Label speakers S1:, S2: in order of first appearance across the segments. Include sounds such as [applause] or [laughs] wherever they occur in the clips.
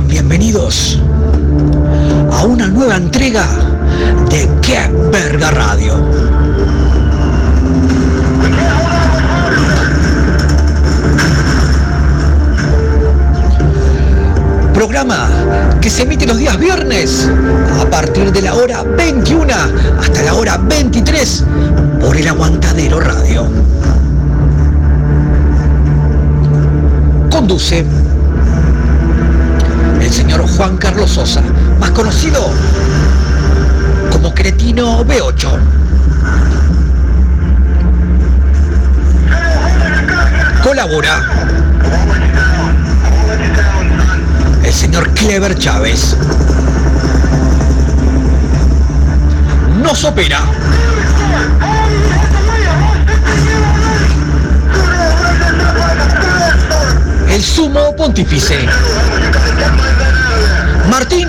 S1: Bienvenidos a una nueva entrega de Qué Verga Radio. Programa que se emite los días viernes a partir de la hora 21 hasta la hora 23 por el Aguantadero Radio. Conduce el señor Juan Carlos Sosa, más conocido como Cretino B8. Colabora el señor Clever Chávez. Nos opera el sumo pontífice. Martín.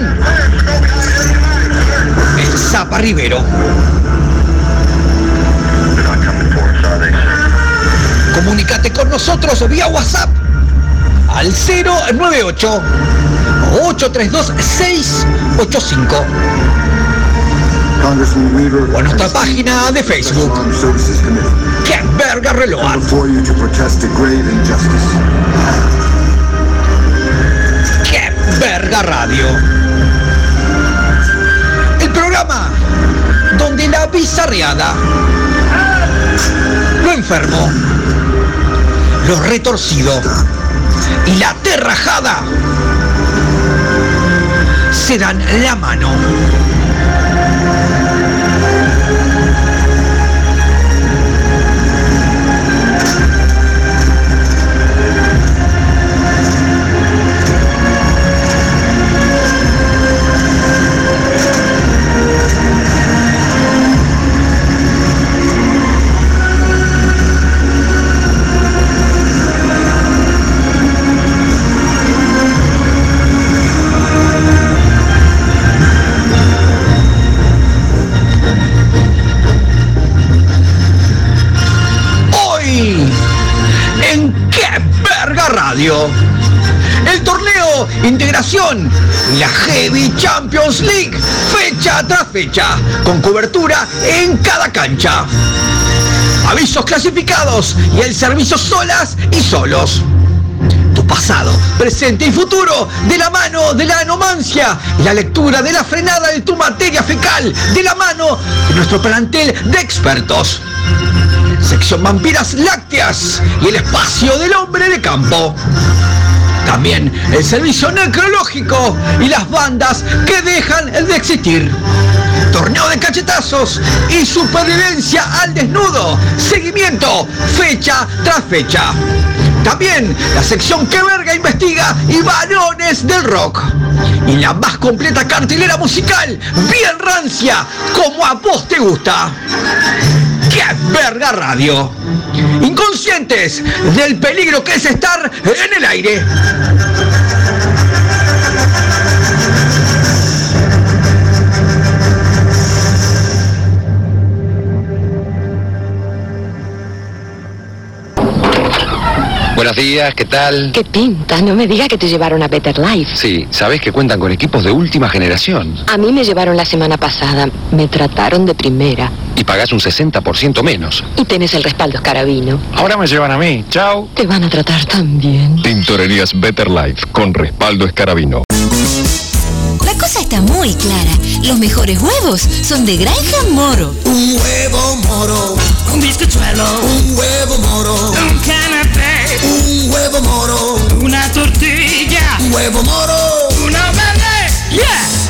S1: El Zapa Rivero. Comunicate con nosotros vía WhatsApp al 098 832 685 o a nuestra página de Facebook. ¡Qué verga reloj! ¡Qué verga radio! El programa donde la bizarreada, lo enfermo, lo retorcido y la terrajada se dan la mano. El torneo Integración, la Heavy Champions League, fecha tras fecha, con cobertura en cada cancha. Avisos clasificados y el servicio solas y solos. Tu pasado, presente y futuro, de la mano de la anomancia la lectura de la frenada de tu materia fecal, de la mano de nuestro plantel de expertos. Sección Vampiras Lácteas y el espacio del hombre de campo. También el servicio necrológico y las bandas que dejan de existir. Torneo de cachetazos y supervivencia al desnudo. Seguimiento, fecha tras fecha. También la sección que verga investiga y varones del rock. Y la más completa cartelera musical, bien rancia, como a vos te gusta. ¡Qué verga radio! Inconscientes del peligro que es estar en el aire.
S2: Buenos días, ¿qué tal?
S3: Qué pinta, no me diga que te llevaron a Better Life.
S2: Sí, sabes que cuentan con equipos de última generación
S3: A mí me llevaron la semana pasada, me trataron de primera.
S2: Y pagás un 60% menos.
S3: Y tenés el respaldo escarabino.
S2: Ahora me llevan a mí, chao.
S3: Te van a tratar tan bien.
S4: Tintorerías Better Life con respaldo escarabino.
S5: La cosa está muy clara. Los mejores huevos son de Granja Moro.
S6: Un huevo moro,
S7: un bizcochuelo,
S6: un huevo moro,
S7: un canapé,
S6: un huevo moro,
S7: una tortilla,
S6: un huevo moro.
S7: una bebé. Yeah.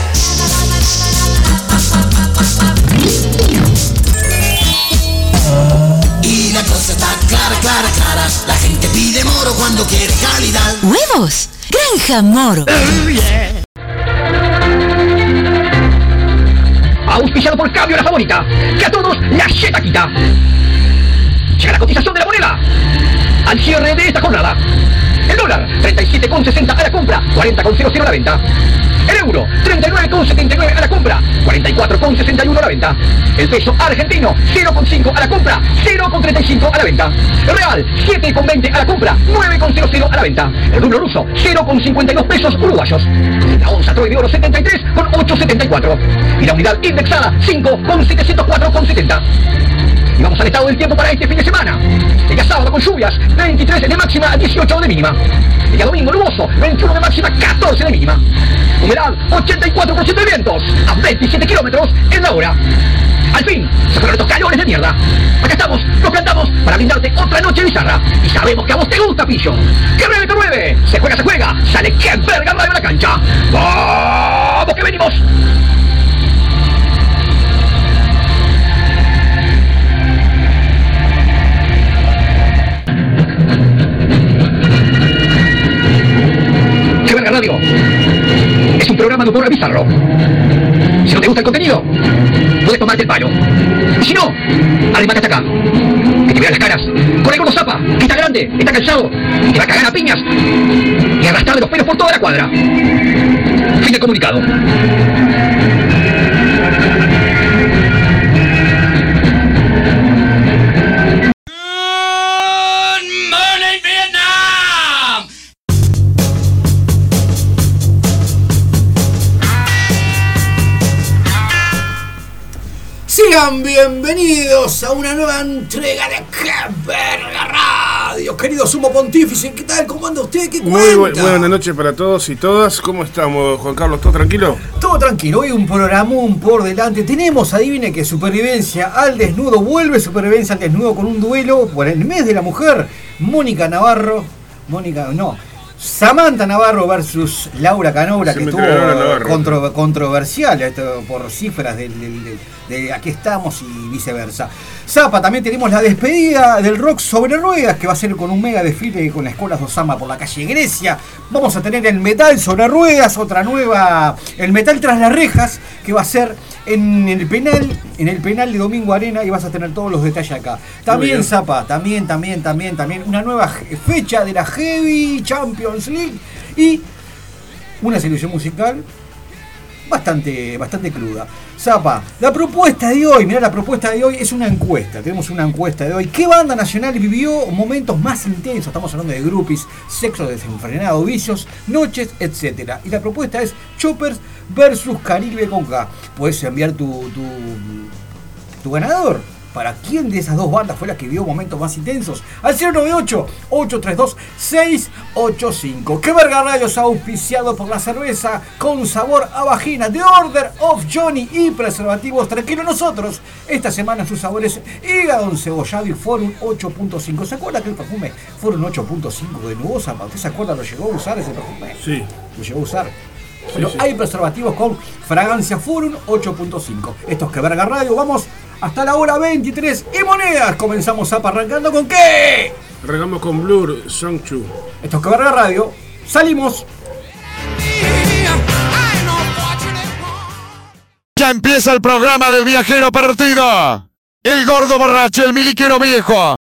S6: Clara, clara, clara. La gente pide moro cuando quiere calidad.
S5: ¿Huevos? Granja Moro.
S7: Oh yeah.
S1: Auspiciado por Cambio La Favorita, que a todos la yeta quita. Llega la cotización de la moneda al cierre de esta jornada. El dólar, 37,60 a la compra, 40,00 a la venta. El euro, 39,79 a la compra, 44,61 a la venta. El peso argentino, 0,5 a la compra, 0,35 a la venta. El real, 7,20 a la compra, 9,00 a la venta. El rublo ruso, 0,52 pesos uruguayos. La onza Troy de oro 73 con 8,74. Y la unidad indexada, 5,704,70. Y vamos al estado del tiempo para este fin de semana. El día sábado con lluvias, 23 de máxima, 18 de mínima. El día domingo nuboso, 21 de máxima, 14 de mínima. Humedad, 84% de vientos, a 27 kilómetros en la hora. Al fin, se fueron estos calores de mierda. Acá estamos, nos plantamos para brindarte otra noche bizarra. Y sabemos que a vos te gusta, pillo. ¡Que 9 que 9! Se juega, se juega. Sale que verga radio la cancha. ¡Vamos que venimos! Radio! Es un programa de humor bizarro. Si no te gusta el contenido, puedes tomarte el palo. Y si no, además hasta acá. Que te vean las caras. Con el gordo zapa, está grande, está cansado, y te va a cagar a piñas y arrastrarle los pelos por toda la cuadra. Fin del comunicado.
S8: Sean bienvenidos a una nueva entrega de ¡Qué verga radio! Querido sumo pontífice, ¿qué tal? ¿Cómo anda usted? ¿Qué
S9: Muy bu-
S8: cuenta?
S9: buenas noches para todos y todas. ¿Cómo estamos, Juan Carlos? ¿Todo tranquilo?
S8: Todo tranquilo, hoy un programón por delante. Tenemos, adivine que supervivencia al desnudo, vuelve supervivencia al desnudo con un duelo por el mes de la mujer. Mónica Navarro, Mónica, no, Samantha Navarro versus Laura Canobra, que estuvo contro- controversial esto, por cifras de aquí estamos y viceversa. Zapa, también tenemos la despedida del rock sobre ruedas, que va a ser con un mega desfile con la escuela de Osama por la calle Grecia. Vamos a tener el metal sobre ruedas, otra nueva, el metal tras las rejas, que va a ser en el penal, en el penal de Domingo Arena, y vas a tener todos los detalles acá. También. Zapa, también, también, también, también, una nueva fecha de la Heavy Champions League y una selección musical bastante, bastante cruda. Zapa, la propuesta de hoy, mira, la propuesta de hoy es una encuesta. Tenemos una encuesta de hoy. ¿Qué banda nacional vivió momentos más intensos? Estamos hablando de groupies, sexo desenfrenado, vicios, noches, etcétera. Y la propuesta es Choppers versus Caribe con K. Puedes enviar tu, tu, tu ganador. ¿Para quién de esas dos bandas fue la que vivió momentos más intensos? Al 098-832-685. ¿Qué verga radios auspiciado por la cerveza con sabor a vagina de Order of Johnny y preservativos? Tranquilo nosotros. Esta semana sus sabores hígado encebollado y Forum 8.5. ¿Se acuerda que el perfume Forum 8.5 de Nubosa? ¿Usted se acuerda? ¿Lo llegó a usar ese perfume?
S9: Sí.
S8: Lo llegó a usar. Pero
S9: sí.
S8: hay preservativos con fragancia Forum 8.5. Estos que verga radio, vamos hasta la hora 23 y monedas. Comenzamos a arrancando con qué?
S9: Regamos con Blur, Song Chu.
S8: Estos que verga radio, salimos.
S10: Ya empieza el programa del viajero perdido. El gordo borracho, el miliquero viejo.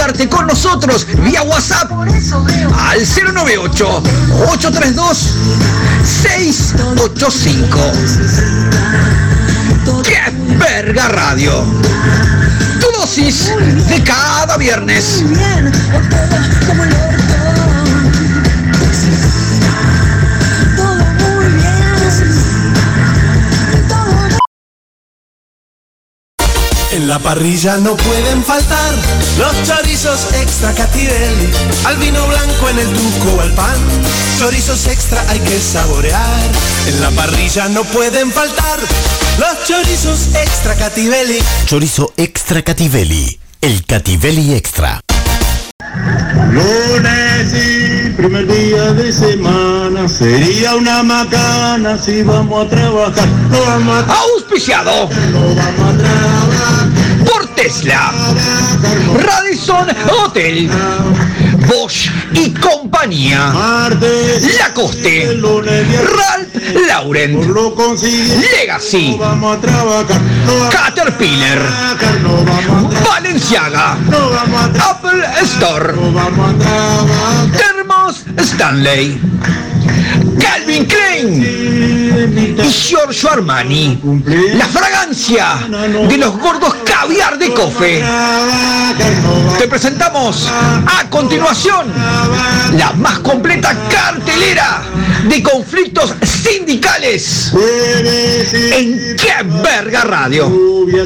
S1: Comunicarte con nosotros vía WhatsApp al 098 832 685. ¡Qué verga radio! Tu dosis de cada viernes.
S6: La parrilla no pueden faltar los chorizos extra Cativelli, al vino blanco en el tuco o al pan. Chorizos extra hay que saborear. En la parrilla no pueden faltar los chorizos extra Cativelli.
S11: Chorizo extra Cativelli. El Cativelli extra.
S12: Lunes y primer día de semana sería una macana si vamos a trabajar. No vamos a
S1: Auspiciado por Tesla, Radisson Hotel, Bosch y compañía, Lacoste, Ralph Lauren, Legacy, Caterpillar, Valenciaga, Apple Store, Termos Stanley, Calvin Klein y Giorgio Armani. La fragancia de los gordos caviar de cofe. Te presentamos a continuación la más completa cartelera de conflictos sindicales en Qué Verga Radio.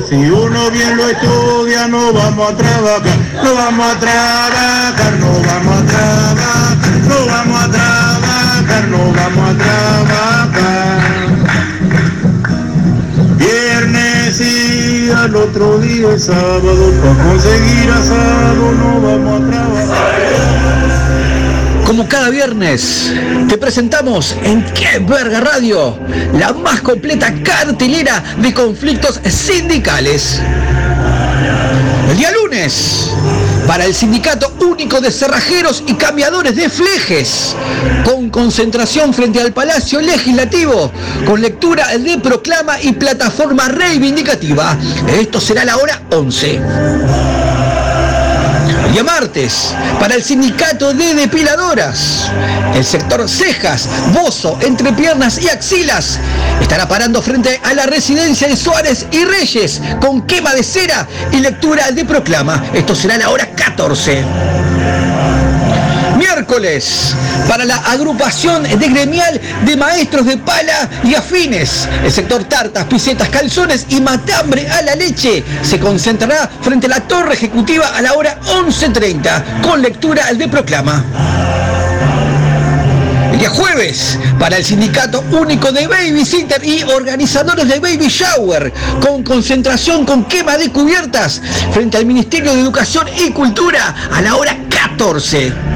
S12: Si uno bien lo estudia, no vamos a trabajar, no vamos a trabajar, no vamos a trabajar, otro día es sábado, para conseguir asado no vamos a trabajar.
S1: Como cada viernes, te presentamos en Qué Verga Radio la más completa cartelera de conflictos sindicales. El día lunes, para el Sindicato Único de Cerrajeros y Cambiadores de Flejes, con concentración frente al Palacio Legislativo, con lectura de proclama y plataforma reivindicativa. Esto será la hora 11. El día martes, para el sindicato de depiladoras, el sector cejas, bozo, entrepiernas y axilas estará parando frente a la residencia de Suárez y Reyes con quema de cera y lectura de proclama. Esto será a la hora 14. Miércoles, para la agrupación de gremial de maestros de pala y afines, el sector tartas, pisetas, calzones y matambre a la leche se concentrará frente a la torre ejecutiva a la hora 11.30 con lectura de proclama. El día jueves, para el Sindicato Único de Babysitter y organizadores de Baby Shower, con concentración con quema de cubiertas frente al Ministerio de Educación y Cultura a la hora 14.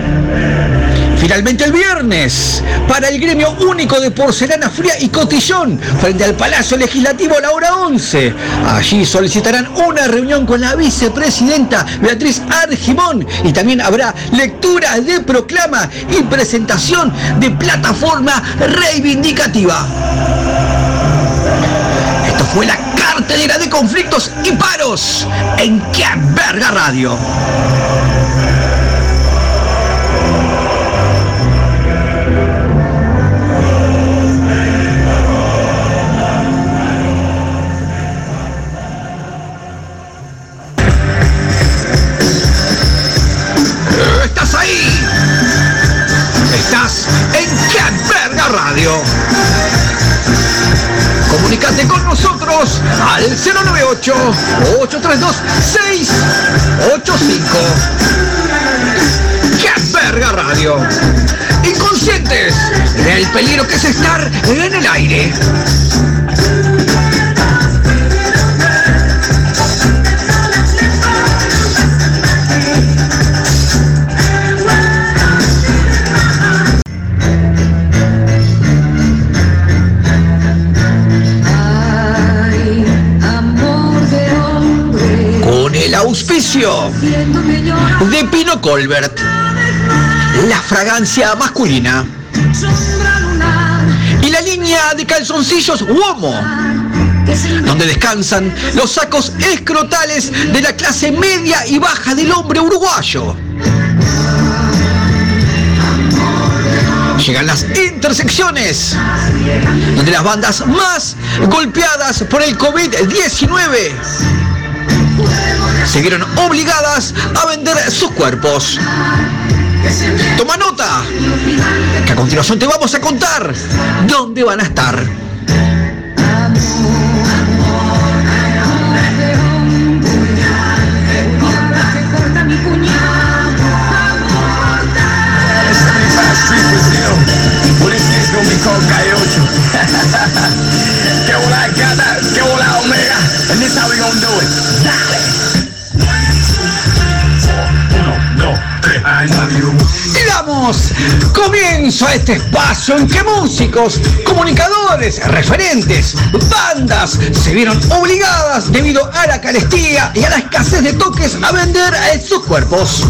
S1: Finalmente el viernes, para el gremio único de porcelana fría y cotillón, frente al Palacio Legislativo a la hora 11. Allí solicitarán una reunión con la vicepresidenta Beatriz Argimón y también habrá lectura de proclama y presentación de plataforma reivindicativa. Esto fue la cartelera de conflictos y paros en Qué Verga Radio. ¿Estás en ¡Qué verga radio! Comunicate con nosotros al 098-832-685. ¡Qué verga radio! Inconscientes del peligro que es estar en el aire. De Pino Colbert, la fragancia masculina y la línea de calzoncillos Uomo, donde descansan los sacos escrotales de la clase media y baja del hombre uruguayo. Llegan las intersecciones, donde las bandas más golpeadas por el COVID-19 se vieron obligadas a vender sus cuerpos. Toma nota, que a continuación te vamos a contar dónde van a estar.
S13: Que volar gata, que volar omega. And this how we gonna do it. Dale.
S1: Damos comienzo a este espacio en que músicos, comunicadores, referentes, bandas se vieron obligadas debido a la carestía y a la escasez de toques a vender sus cuerpos.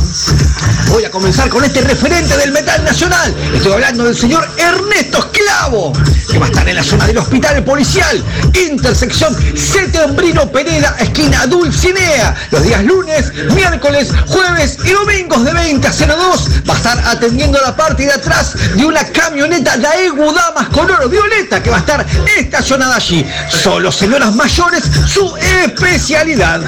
S1: Voy a comenzar con este referente del metal Estoy hablando del señor Ernesto Esclavo, que va a estar en la zona del hospital policial, intersección Setembrino Pereda, esquina Dulcinea, los días lunes, miércoles, jueves y domingos de 20 a 02. Va a estar atendiendo la parte de atrás de una camioneta Daewoo Damas color violeta que va a estar estacionada allí. Solo señoras mayores, su especialidad.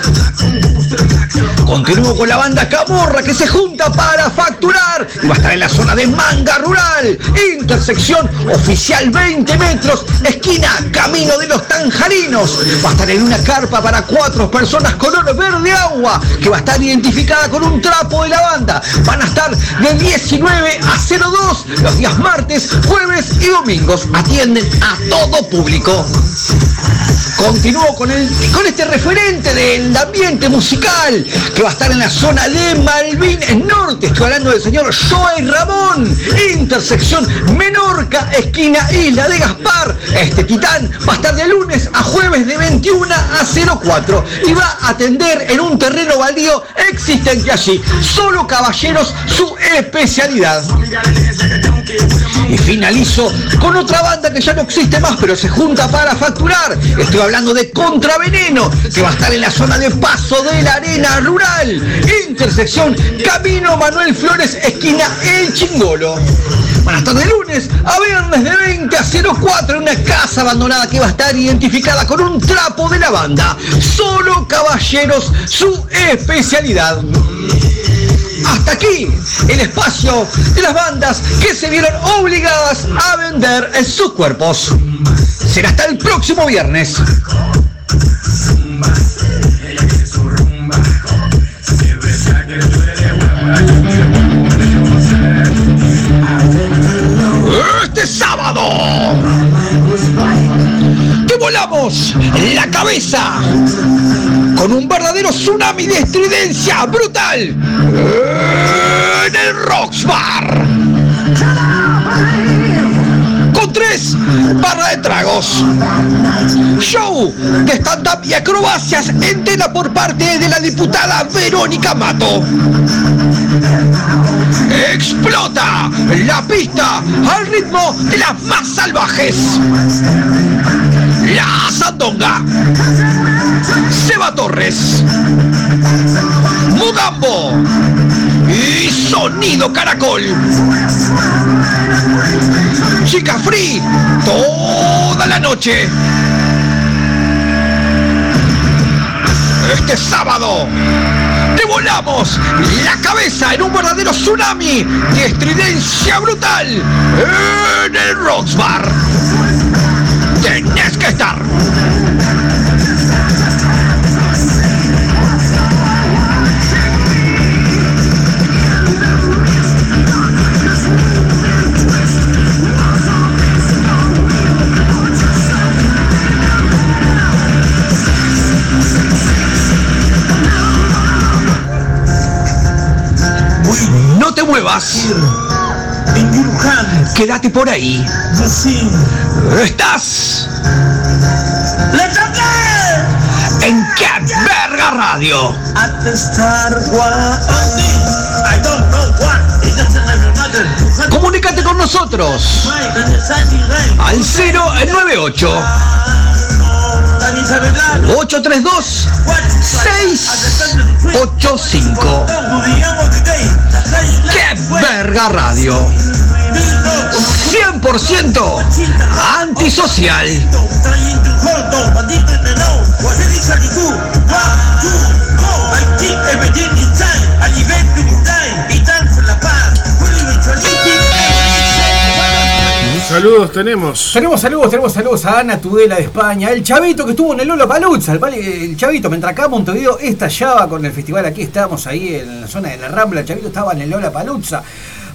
S1: Continúo con la banda Camorra que se junta para facturar y va a estar en la zona de Manga Rural, intersección oficial 20 metros, esquina Camino de los Tanjarinos. Va a estar en una carpa para cuatro personas color verde agua que va a estar identificada con un trapo de la banda. Van a estar de 19 a 02 los días martes, jueves y domingos. Atienden a todo público. Continúo con, el, con este referente del ambiente musical que va a estar en la zona de Malvin Norte. Estoy hablando del señor Joey Ramón, intersección Menorca, esquina Isla de Gaspar. Este titán va a estar de lunes a jueves de 21 a 04 y va a atender en un terreno baldío existente allí. Solo caballeros, su especialidad. Y finalizo con otra banda que ya no existe más, pero se junta para facturar. Estoy hablando de Contraveneno, que va a estar en la zona de Paso de la Arena Rural. Intersección Camino Manuel Flores, esquina El Chingolo. Van a estar de lunes a viernes de 20 a 04 en una casa abandonada que va a estar identificada con un trapo de la banda. Solo caballeros, su especialidad. Hasta aquí el espacio de las bandas que se vieron obligadas a vender en sus cuerpos. Será hasta el próximo viernes. Este sábado volamos la cabeza con un verdadero tsunami de estridencia brutal en el Rocks Bar. Con tres barras de tragos. Show de stand-up y acrobacias en tela por parte de la diputada Verónica Mato. Explota la pista al ritmo de las más salvajes. La Sandonga. Seba Torres. Mugambo. Y Sonido Caracol. Chica Free. Toda la noche. Este sábado. Te volamos la cabeza en un verdadero tsunami de estridencia brutal en el Rocks Bar. Tenés que estar. No te muevas. Quédate por ahí. Estás en qué verga radio. Comunícate con nosotros. Al 098 832 685 ¡Qué verga radio! 100% antisocial.
S14: Saludos tenemos.
S8: Tenemos saludos, tenemos saludos a Ana Tudela de España, el Chavito que estuvo en el Lola Paluzza, el, el Chavito, mientras acá Montevideo estallaba con el festival, aquí estábamos ahí en la zona de la Rambla, el Chavito estaba en el Lola Paluzza.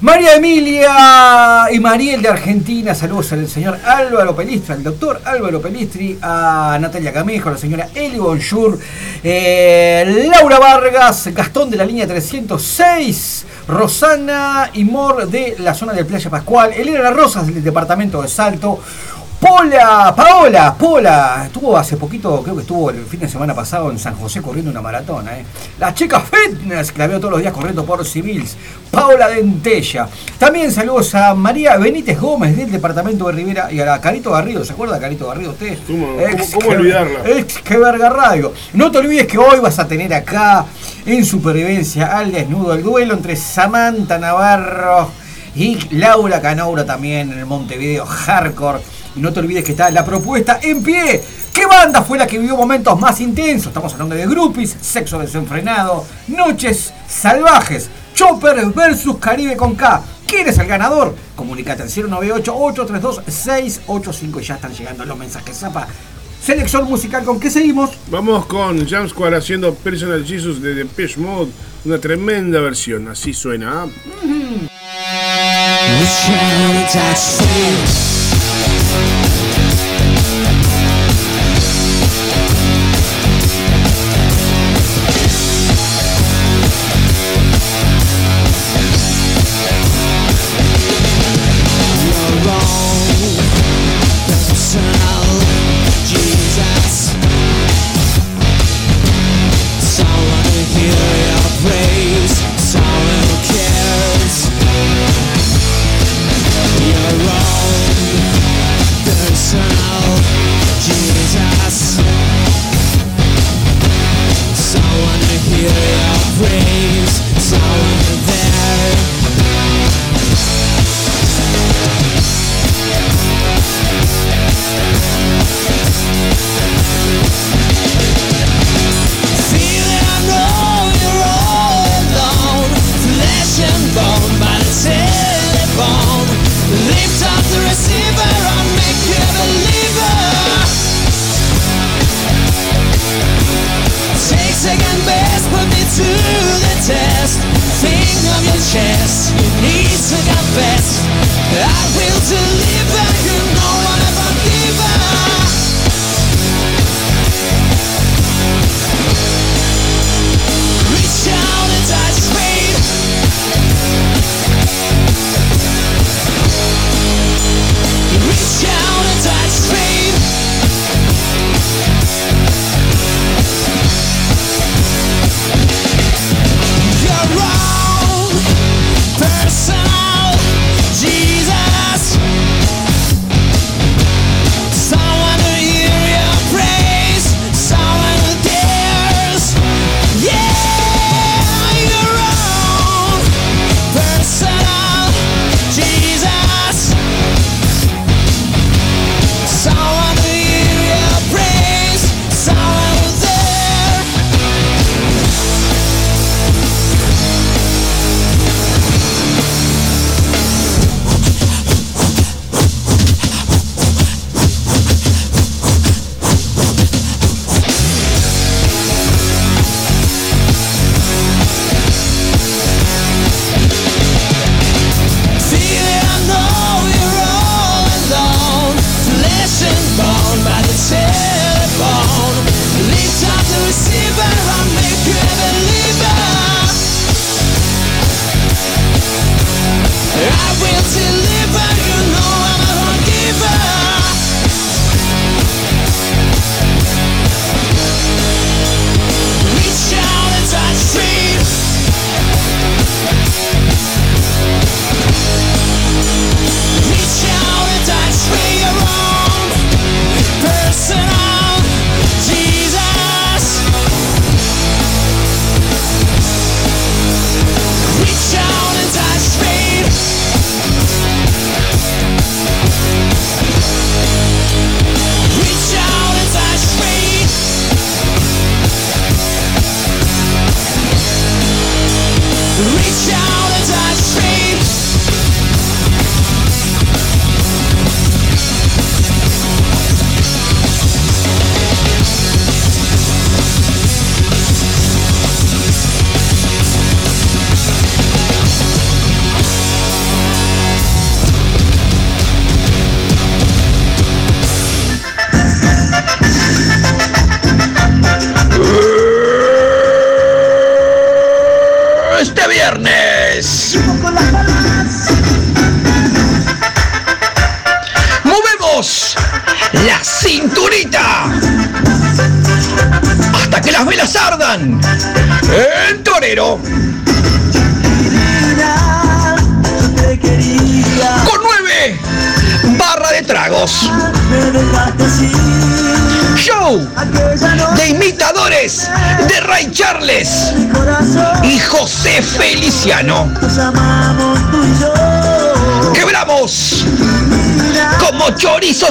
S8: María Emilia y Mariel de Argentina, saludos al señor Álvaro Pelistri, al doctor Álvaro Pelistri, a Natalia Camejo, a la señora Eli Bonjour, eh, Laura Vargas, Gastón de la línea 306, Rosana y Mor de la zona de Playa Pascual, Elena Rosas del departamento de Salto, Pola, Paola, Pola, estuvo hace poquito, creo que estuvo el fin de semana pasado en San José corriendo una maratona, ¿eh? La chica fitness, que la veo todos los días corriendo por civils, Paola Dentella. También saludos a María Benítez Gómez del departamento de Rivera y a la Carito Garrido, ¿se acuerda Carito Garrido usted?
S14: ¿Cómo,
S8: Ex
S14: cómo- cómo
S8: que-
S14: olvidarla?
S8: Ex que verga radio. No te olvides que hoy vas a tener acá en Supervivencia al desnudo el duelo entre Samantha Navarro y Laura Canaura también en el Montevideo Hardcore. Y no te olvides que está la propuesta en pie. ¿Qué banda fue la que vivió momentos más intensos? Estamos hablando de groupies, sexo desenfrenado, noches salvajes, Chopper versus Caribe con K. ¿Quién es el ganador? Comunicate al 098-832-685. Ya están llegando los mensajes. Zapa. Selección musical, ¿con qué seguimos?
S14: Vamos con Jam Squad haciendo Personal Jesus de Depeche Mode. Una tremenda versión. Así suena. ¿ah?
S15: Jesus,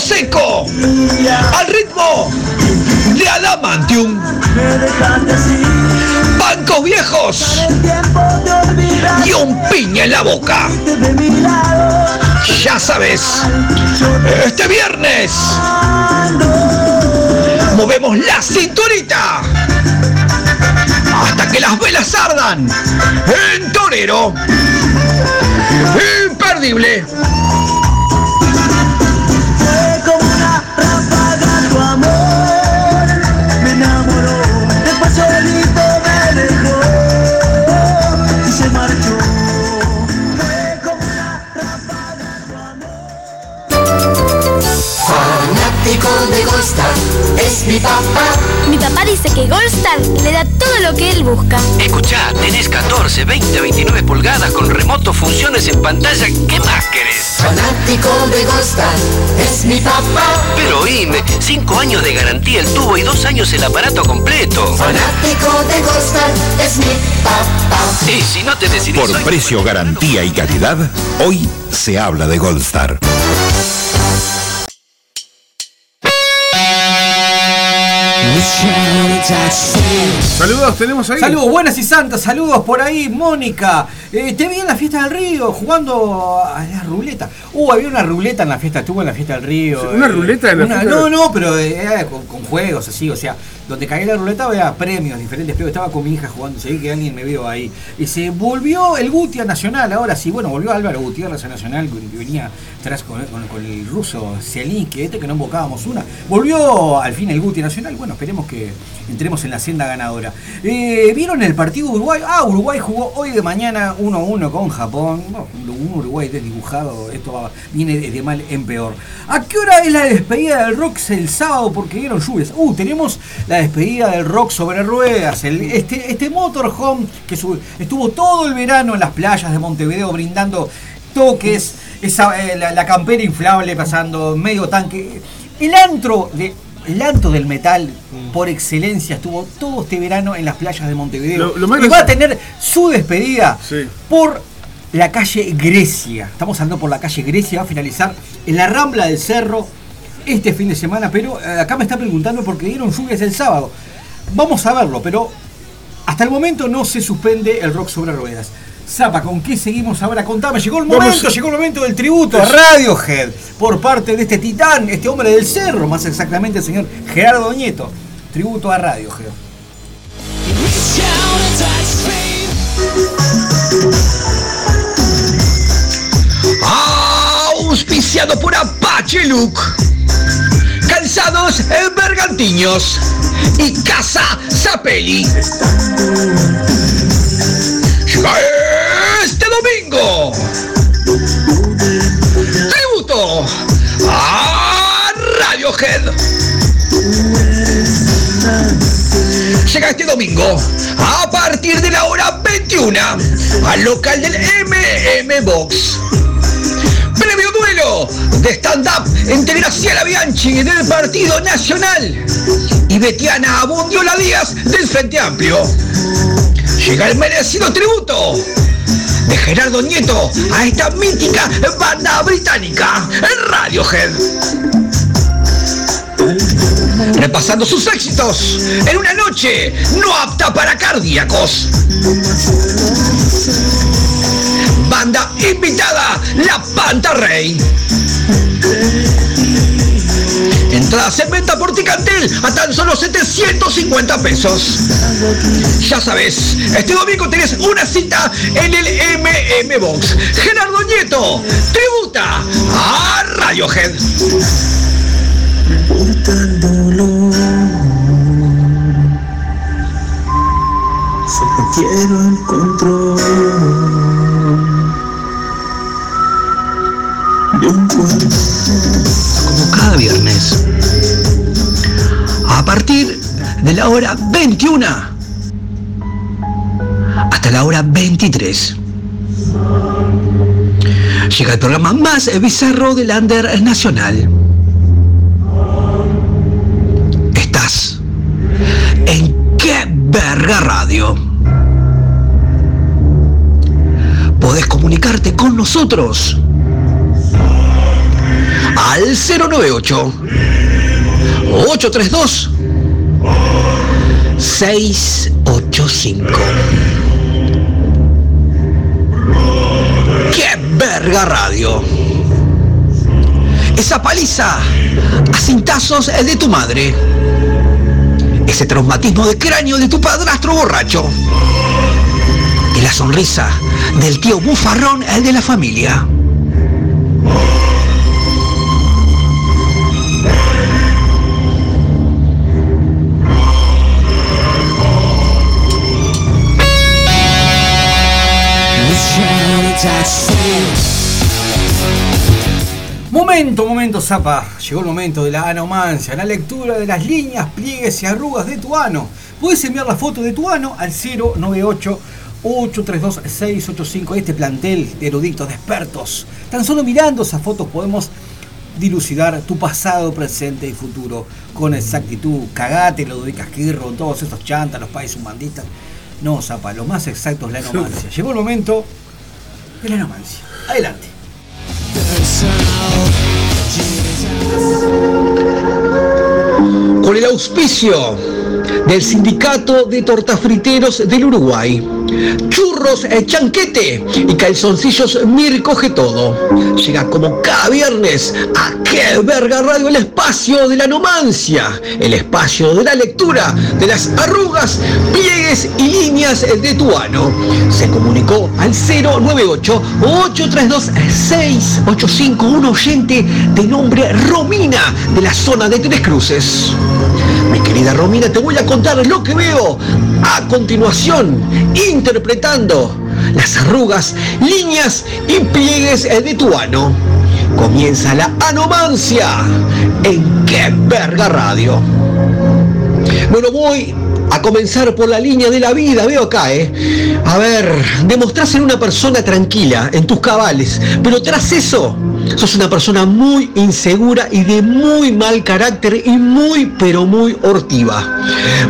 S1: seco al ritmo de Adamantium. Bancos viejos y un piña en la boca. Ya sabes, este viernes movemos la cinturita hasta que las velas ardan en torero. Imperdible.
S16: Goldstar es mi papá.
S17: Mi papá dice que Goldstar le da todo lo que él busca.
S18: Escuchá, tenés 14, 20, 29 pulgadas con remoto, funciones en pantalla. ¿Qué más querés?
S16: Fanático de Goldstar es mi papá.
S18: Pero oíme, 5 años de garantía el tubo y 2 años el aparato completo.
S16: Fanático de Goldstar es mi papá.
S18: Y si no te decidís
S15: Por
S18: hoy,
S15: precio, garantía y calidad, hoy se habla de Goldstar.
S9: Saludos, tenemos ahí.
S8: Saludos, buenas y santas, saludos por ahí, Mónica. Eh, te vi en la fiesta del río jugando a la ruleta. Uh, había una ruleta en la fiesta, estuvo en la fiesta del río.
S9: ¿Una
S8: eh,
S9: ruleta en la
S8: una-
S9: fiesta
S8: No, no, pero eh, con, con juegos así, o sea, donde caía la ruleta había premios, diferentes premios. Estaba con mi hija jugando, se que alguien me vio ahí. Y se volvió el Gutia Nacional, ahora sí, bueno, volvió Álvaro Gutiérrez a Nacional, que venía atrás con, el ruso que este que no invocábamos una. Volvió al fin el Guti Nacional, bueno, esperemos que entremos en la senda ganadora. Eh, ¿Vieron el partido Uruguay? Ah, Uruguay jugó hoy de mañana 1-1 con Japón. Bueno, un Uruguay desdibujado, esto viene de, mal en peor. ¿A qué hora es la despedida del Rocks el sábado? Porque vieron lluvias. Uh, tenemos la despedida del Rock sobre ruedas. este, este motorhome que estuvo todo el verano en las playas de Montevideo brindando toques, esa, eh, la, la campera inflable pasando, medio tanque. El antro de. El antro del metal por excelencia estuvo todo este verano en las playas de Montevideo.
S9: Lo- lo más
S8: y va a tener su despedida
S9: Sí.
S8: por la calle Grecia. Estamos andando por la calle Grecia, va a finalizar en la Rambla del Cerro este fin de semana, pero eh, acá me está preguntando porque dieron lluvias el sábado. Vamos a verlo, pero hasta el momento no se suspende el rock sobre ruedas. Zapa, ¿con qué seguimos ahora? Contame, llegó el momento, llegó el momento del tributo a Radiohead por parte de este titán, este hombre del cerro, más exactamente el señor Gerardo Nieto. Tributo a Radiohead.
S1: Auspiciado por Apache Look. Calzados en Bergantiños. Y Casa Zapelli. Llega este domingo a partir de la hora 21 al local del MM Box. Previo duelo de stand-up entre Graciela Bianchi del Partido Nacional y Betiana Abundiola Díaz del Frente Amplio. Llega el merecido tributo de Gerardo Nieto a esta mítica banda británica, Radiohead. Repasando sus éxitos en una noche no apta para cardíacos. Banda invitada, La Panta Rey. Entradas en venta por Ticantel a tan solo 750 pesos. Ya sabes, este domingo tenés una cita en el MM Box. Gerardo Nieto, tributa a Radiohead.
S13: Solo quiero el control de un cuerpo.
S1: Como cada viernes, a partir de la hora 21 hasta la hora 23. Llega el programa más bizarro del Under Nacional. Verga Radio. Podés comunicarte con nosotros al 098 832 685. ¡Qué verga radio! Esa paliza a cintazos de tu madre. Ese traumatismo de cráneo de tu padrastro borracho. Y la sonrisa del tío bufarrón, el de la familia.
S8: Momento, momento, Zapa. Llegó el momento de la anomancia, la lectura de las líneas, pliegues y arrugas de tu ano. Puedes enviar la foto de tu ano al 098 832 685. Este plantel de eruditos, de expertos. Tan solo mirando esas fotos podemos dilucidar tu pasado, presente y futuro con exactitud. Cagate, lo de Casquirro, todos esos chantas, los países humanistas. No, Zapa, lo más exacto es la [laughs] anomancia. Llegó el momento de la anomancia. Adelante.
S1: Con el auspicio del Sindicato de Tortafriteros del Uruguay. Churros eh, Chanquete y calzoncillos Mir coge todo. Llega como cada viernes a qué verga radio el espacio de la nomancia, el espacio de la lectura de las arrugas, pliegues y líneas de tu ano. Se comunicó al 098 832 685 un oyente de nombre Romina de la zona de Tres Cruces. Mi querida Romina, te voy a contar lo que veo a continuación, interpretando las arrugas, líneas y pliegues de tu ano. Comienza la anomancia en Qué Verga Radio. Bueno, voy a comenzar por la línea de la vida, veo acá, ¿eh? A ver, demostrás ser una persona tranquila, en tus cabales, pero tras eso, sos una persona muy insegura y de muy mal carácter y muy, pero muy hortiva.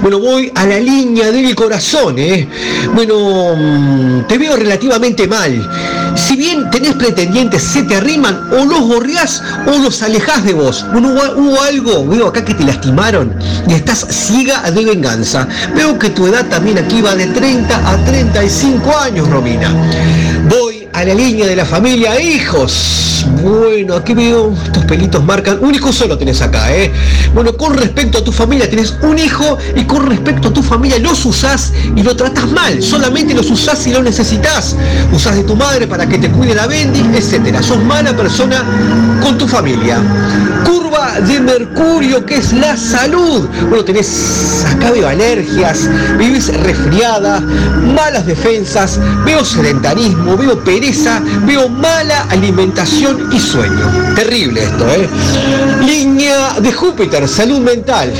S1: Bueno, voy a la línea del corazón, ¿eh? Bueno, mm, te veo relativamente mal. Si bien tenés pretendientes, se te arriman, o los gorreás o los alejás de vos. Bueno, hubo algo, veo acá que te lastimaron y estás ciega de venganza. Veo que tu edad también aquí va de 30 a 35 años, Romina. Voy a la línea de la familia, hijos. Bueno, aquí veo, tus pelitos marcan, un hijo solo tenés acá, ¿eh? Bueno, con respecto a tu familia tenés un hijo y con respecto a tu familia los usás y lo tratás mal, solamente los usás si lo necesitas. Usás de tu madre para que te cuide la bendi, etcétera. Sos mala persona con tu familia. Curva de Mercurio, que es la salud. Bueno, tenés, acá veo alergias, vivís resfriada, malas defensas, veo sedentarismo, veo pereza, veo mala alimentación y sueño. Terrible esto, ¿eh? Línea de Júpiter, salud mental.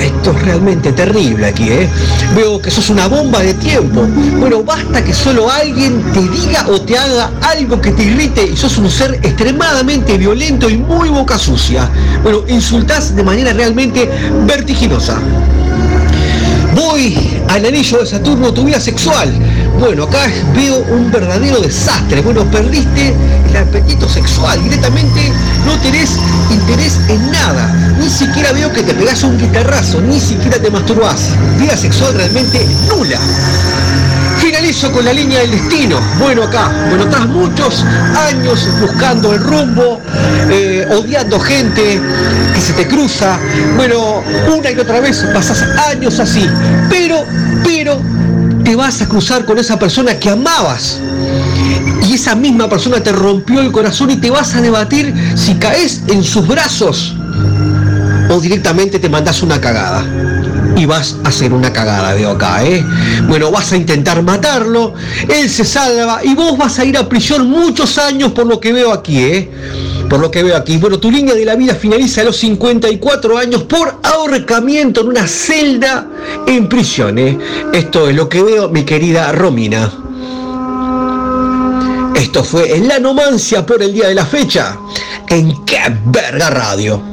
S1: Esto es realmente terrible aquí, ¿eh? Veo que sos una bomba de tiempo. Bueno, basta que solo alguien te diga o te haga algo que te irrite y sos un ser extremadamente violento y muy boca sucia. Bueno, insultás de manera realmente vertiginosa. Voy al anillo de Saturno, tu vida sexual. Bueno, acá veo un verdadero desastre. Bueno, perdiste el apetito sexual. Directamente no tenés interés en nada. Ni siquiera veo que te pegás un guitarrazo, ni siquiera te masturbás. Vida sexual realmente nula. Finalizo con la línea del destino. Bueno, acá, bueno, estás muchos años buscando el rumbo, eh, odiando gente que se te cruza. Bueno, una y otra vez pasas años así. Pero, pero, te vas a cruzar con esa persona que amabas. Y esa misma persona te rompió el corazón y te vas a debatir si caes en sus brazos o directamente te mandas una cagada y vas a hacer una cagada, veo acá, ¿eh? Bueno, vas a intentar matarlo, él se salva y vos vas a ir a prisión muchos años por lo que veo aquí, ¿eh? por lo que veo aquí. Bueno, tu línea de la vida finaliza a los 54 años por ahorcamiento en una celda en prisión. ¿eh? Esto es lo que veo, mi querida Romina. Esto fue en la Nomancia por el día de la fecha en Qué Verga Radio.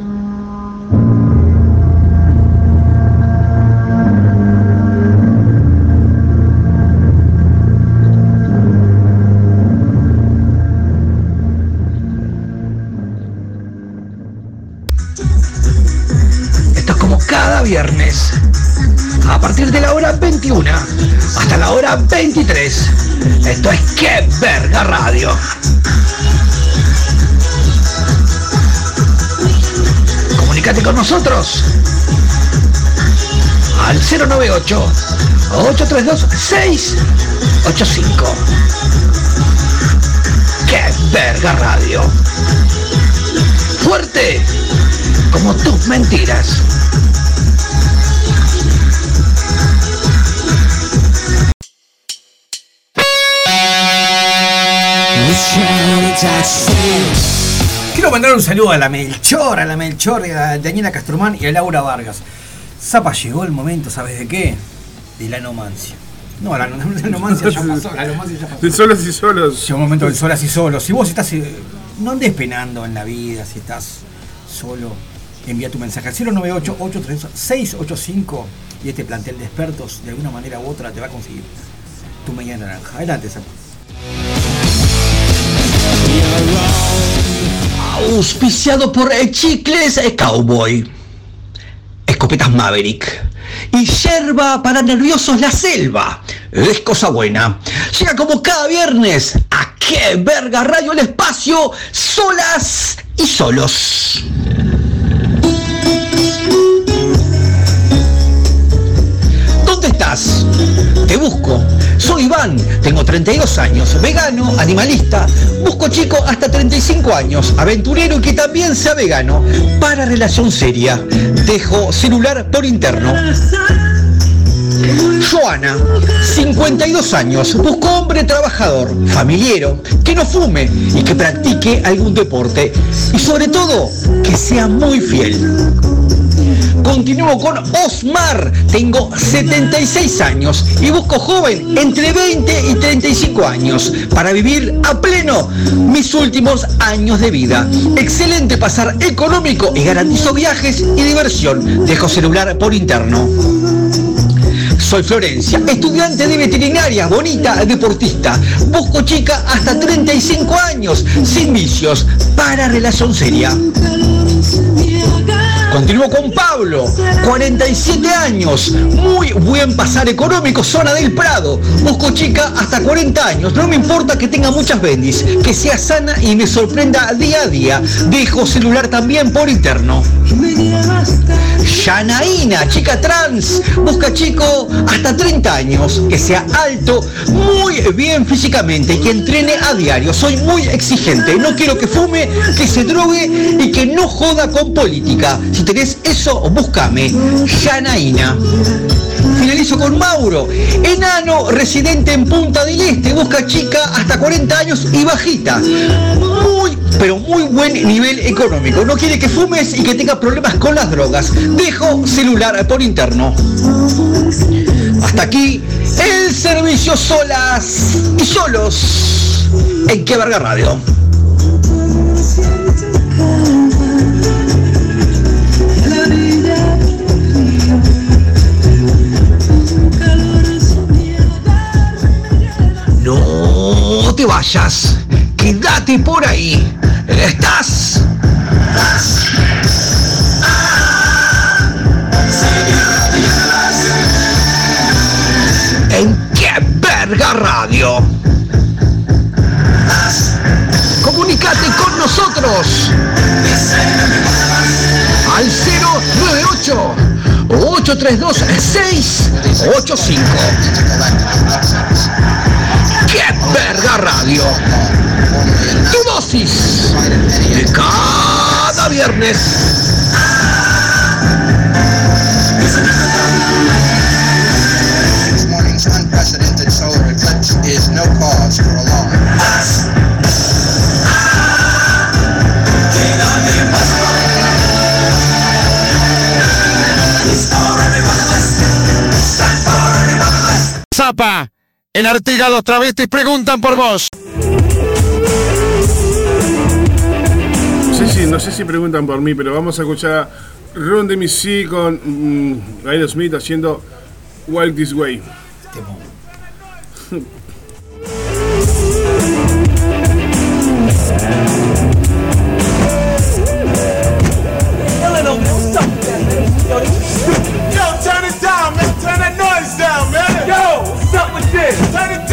S1: 21 hasta la hora 23. Esto es Qué Verga Radio. Comunicate con nosotros al 098 832 685. Qué Verga Radio. Fuerte como tus mentiras.
S8: Quiero mandar un saludo a la Melchor, a la Melchor, a Daniela Castromán y a Laura Vargas. Zapa, llegó el momento, ¿sabes de qué? De la nomancia. No, la, la nomancia ya pasó, la nomancia ya pasó.
S9: De solos y solos.
S8: Llegó el momento del solas y solos. Si vos estás, eh, no andes penando en la vida, si estás solo, envía tu mensaje al 098-832-685 y este plantel de expertos, de alguna manera u otra, te va a conseguir tu media naranja. Adelante, Zapa.
S1: Auspiciado por Chicles Cowboy, Escopetas Maverick y Yerba para nerviosos La Selva. Es cosa buena. Llega como cada viernes a qué verga radio el espacio, solas y solos. Te busco. Soy Iván, tengo 32 años, vegano, animalista, busco chico hasta 35 años, aventurero y que también sea vegano, para relación seria. Dejo celular por interno. Joana, 52 años, busco hombre trabajador, familiero, que no fume y que practique algún deporte y sobre todo que sea muy fiel. Continúo con Osmar, tengo 76 años y busco joven entre 20 y 35 años para vivir a pleno mis últimos años de vida. Excelente pasar económico y garantizo viajes y diversión. Dejo celular por interno. Soy Florencia, estudiante de veterinaria, bonita, deportista. Busco chica hasta 35 años, sin vicios, para relación seria. Continúo con Pablo, 47 años, muy buen pasar económico, zona del Prado. Busco chica hasta 40 años, no me importa que tenga muchas bendis, que sea sana y me sorprenda día a día. Dejo celular también por interno. Yanaína, chica trans, busca chico hasta 30 años, que sea alto, muy bien físicamente y que entrene a diario. Soy muy exigente, no quiero que fume, que se drogue y que no joda con política. Si tenés eso, búscame. Yanaína. Finalizo con Mauro, enano residente en Punta del Este, busca chica hasta 40 años y bajita. Muy, pero muy buen nivel económico. No quiere que fumes y que tengas problemas con las drogas. Dejo celular por interno. Hasta aquí el servicio solas y solos en Que Verga Radio. No te vayas, quédate por ahí. Estás. En qué verga radio. Comunicate con nosotros al 098 832 685. ¡Qué verga radio! Tu dosis de cada viernes.
S19: En Artigas los travestis preguntan por vos.
S14: Sí, sí, no sé si preguntan por mí, pero vamos a escuchar Run de con mmm, Aerosmith haciendo Walk This Way.
S20: Hey,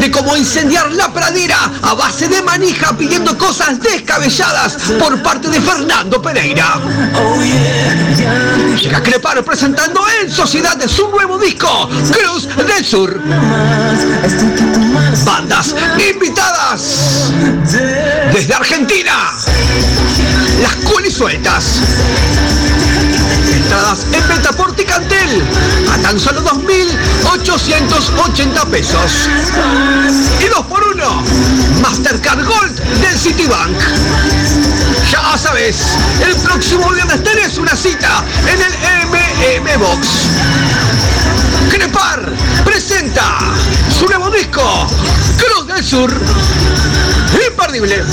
S21: de
S1: cómo incendiar la pradera a base de manija pidiendo cosas descabelladas por parte de Fernando Pereira. Llega Crepar presentando en sociedad de su nuevo disco, Cruz del Sur. Bandas invitadas desde Argentina. Las culisueltas. En venta por Ticantel a tan solo 2.880 pesos. Y dos por uno, Mastercard Gold del Citibank. Ya sabes, el próximo viernes tenés una cita en el MM Box. Crepar presenta su nuevo disco, Cruz del Sur. Imperdible.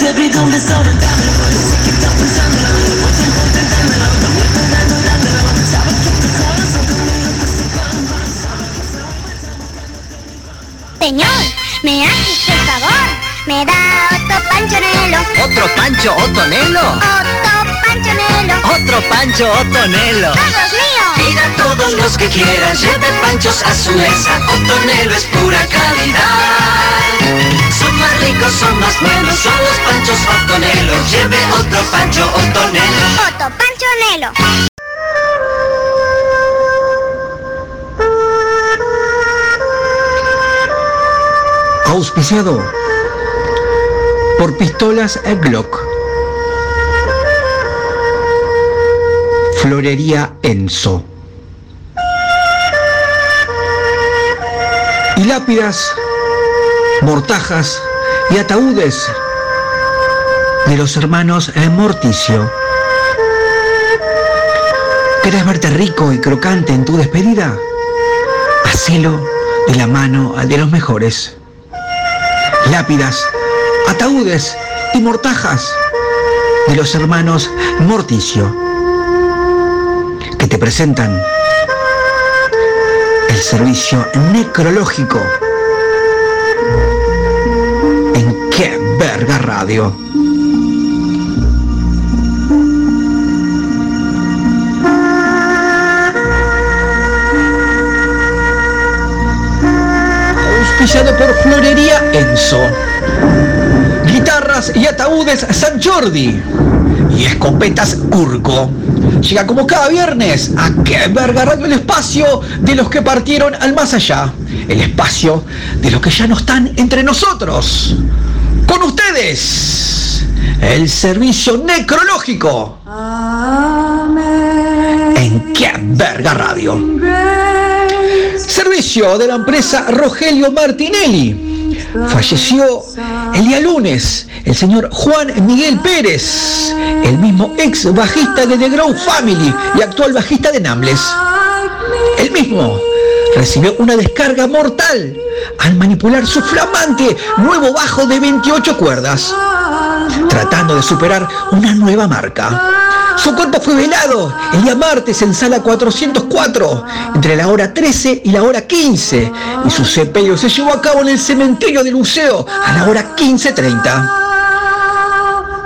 S13: Que estás pensándolo, dando, dándolo, sabes que tu corazón
S17: Señor, me hace el favor. Me da otro panchonelo.
S18: ¿Otro Pancho Otonelo?
S17: Otro panchonelo.
S18: ¿Otro Pancho Otonelo?
S17: ¡Todos míos!
S18: Pida todos los que quieran, lleve panchos a su mesa. Otonelo es pura calidad. Son más ricos, son más buenos, son los panchos Otonelo. Lleve otro Pancho Otonelo.
S17: Otro panchonelo.
S1: Auspiciado por Pistolas Glock. Florería Enzo. Y lápidas, mortajas y ataúdes de los hermanos Morticio. ¿Querés verte rico y crocante en tu despedida? Hacelo de la mano de los mejores. Lápidas, ataúdes y mortajas de los hermanos Morticio, que te presentan servicio necrológico en Qué Verga Radio. Auspiciado por Florería Enzo. Guitarras y ataúdes San Jordi. Y escopetas Urco. Llega como cada viernes a que verga radio el espacio de los que partieron al más allá. El espacio de los que ya no están entre nosotros. Con ustedes, el servicio necrológico. En qué verga radio. Servicio de la empresa Rogelio Martinelli. Falleció el día lunes el señor Juan Miguel Pérez, el mismo ex bajista de The Grow Family y actual bajista de Nambles. El mismo recibió una descarga mortal al manipular su flamante nuevo bajo de 28 cuerdas, tratando de superar una nueva marca. Su cuerpo fue velado el día martes en sala 404, entre la hora 13 y la hora 15, y su sepelio se llevó a cabo en el cementerio del museo a la hora 15.30.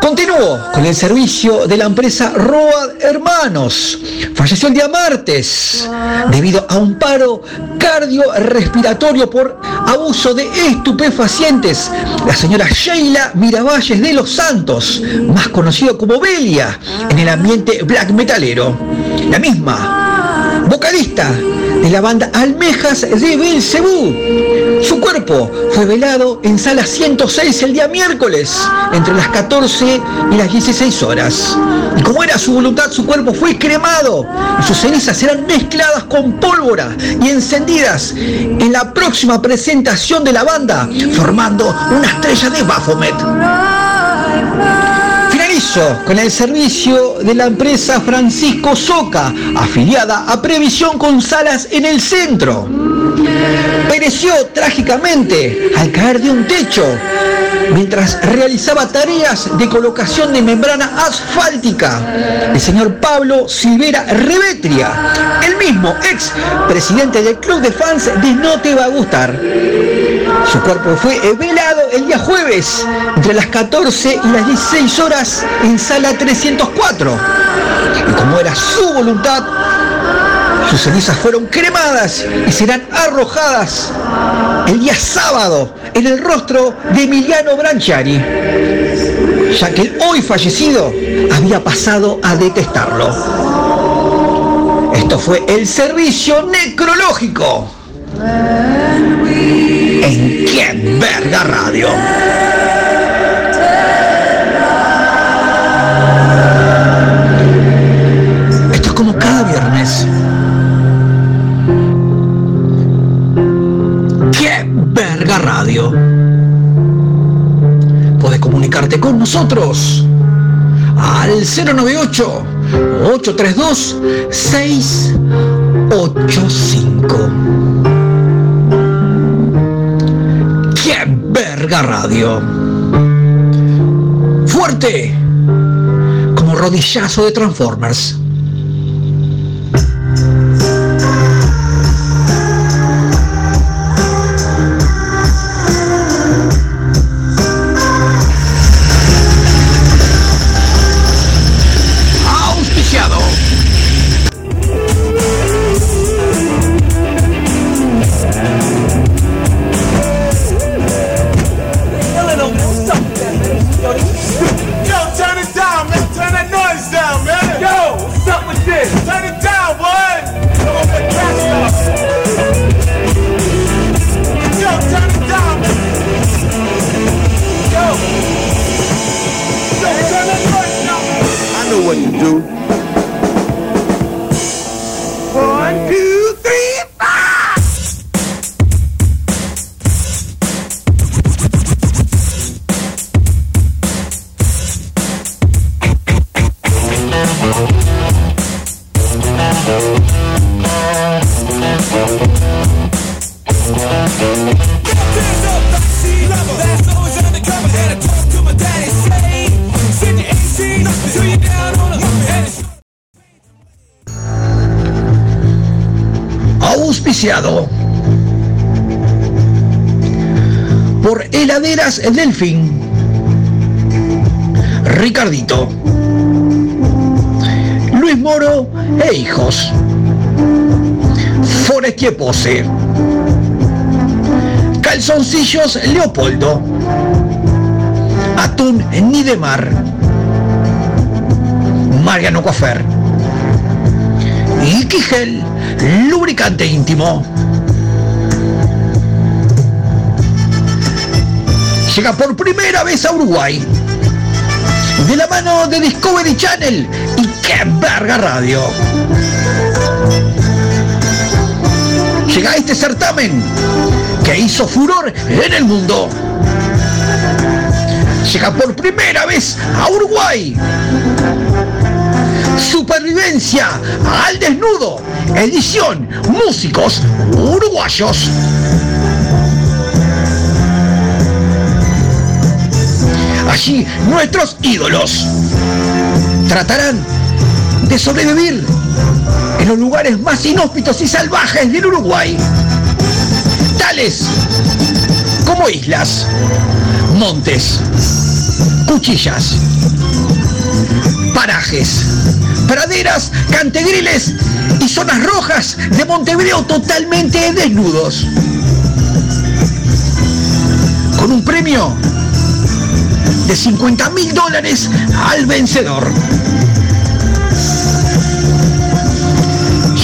S1: Continuó con el servicio de la empresa Road Hermanos. Falleció el día martes debido a un paro cardiorrespiratorio por abuso de estupefacientes. La señora Sheila Miravalles de los Santos, más conocido como Belia en el ambiente black metalero. La misma, vocalista de la banda Almejas de Belcebú. Su cuerpo fue velado en sala 106 el día miércoles, entre las 14 y las 16 horas. Y como era su voluntad, su cuerpo fue cremado y sus cenizas serán mezcladas con pólvora y encendidas en la próxima presentación de la banda, formando una estrella de Baphomet. Con el servicio de la empresa Francisco Soca, afiliada a Previsión con en el centro. Pereció trágicamente al caer de un techo mientras realizaba tareas de colocación de membrana asfáltica. El señor Pablo Silvera Revetria, el mismo ex presidente del club de fans de No Te Va a Gustar. Su cuerpo fue velado el día jueves entre las 14 y las 16 horas en sala 304. Y como era su voluntad, sus cenizas fueron cremadas y serán arrojadas el día sábado en el rostro de Emiliano Branchiari, ya que el hoy fallecido había pasado a detestarlo. Esto fue el servicio necrológico en Qué Verga Radio. Esto es como cada viernes. ¡Qué verga radio! Puedes comunicarte con nosotros al 098 832 685. Radio! Fuerte como rodillazo de Transformers. Forestier Pose. Calzoncillos Leopoldo. Atún Nidemar. Mariano Coafer. Y Quigel, lubricante íntimo. Llega por primera vez a Uruguay. De la mano de Discovery Channel y qué verga radio. Llega este certamen que hizo furor en el mundo. Llega por primera vez a Uruguay. Supervivencia al desnudo. Edición Músicos Uruguayos. Allí nuestros ídolos tratarán de sobrevivir en los lugares más inhóspitos y salvajes del Uruguay. Tales como islas, montes, cuchillas, parajes, praderas, cantegriles y zonas rojas de Montevideo totalmente desnudos. Con un premio de 50 mil dólares al vencedor.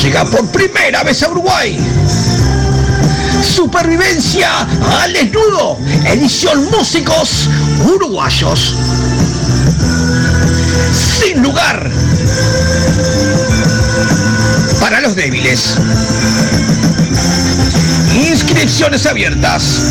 S1: Llega por primera vez a Uruguay. Supervivencia al desnudo. Edición Músicos Uruguayos. Sin lugar para los débiles. Inscripciones abiertas.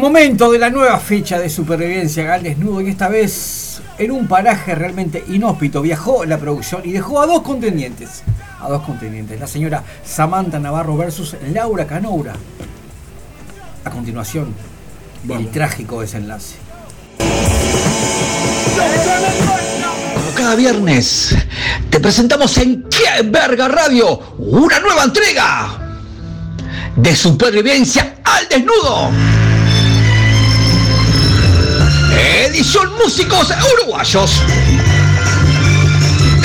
S8: Momento de la nueva fecha de supervivencia al desnudo y esta vez en un paraje realmente inhóspito viajó la producción y dejó a dos contendientes. A dos contendientes. La señora Samantha Navarro versus Laura Canoura. a continuación el trágico desenlace.
S1: Como cada viernes, te presentamos en Qué Verga Radio una nueva entrega de supervivencia al desnudo. Edición Músicos Uruguayos.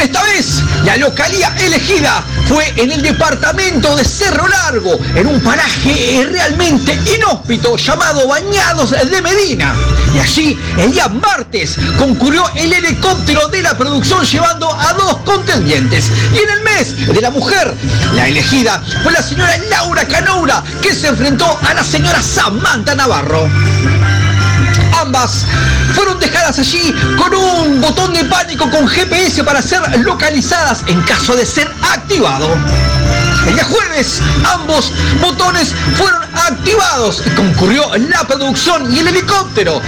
S1: Esta vez, la localía elegida fue en el departamento de Cerro Largo, en un paraje realmente inhóspito llamado Bañados de Medina. Y allí, el día martes, concurrió el helicóptero de la producción llevando a dos contendientes. Y en el mes de la mujer, la elegida fue la señora Laura Canoura, que se enfrentó a la señora Samantha Navarro. Ambas fueron dejadas allí con un botón de pánico con GPS para ser localizadas en caso de ser activado. El día jueves, ambos botones fueron activados y concurrió la producción y el helicóptero.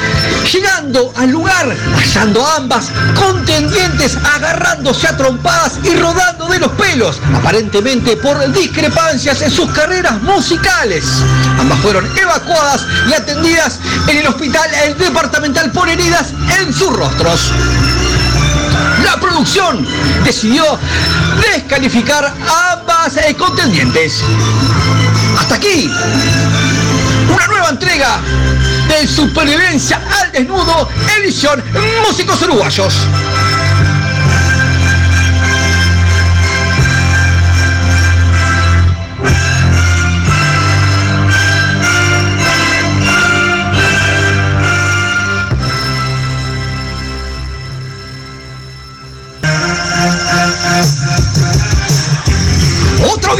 S1: Llegando al lugar, hallando a ambas contendientes agarrándose a trompadas y rodando de los pelos, aparentemente por discrepancias en sus carreras musicales. Ambas fueron evacuadas y atendidas en el hospital departamental por heridas en sus rostros. La producción decidió descalificar a ambas eh, contendientes. Hasta aquí, una nueva entrega de Supervivencia al Desnudo, edición Músicos Uruguayos.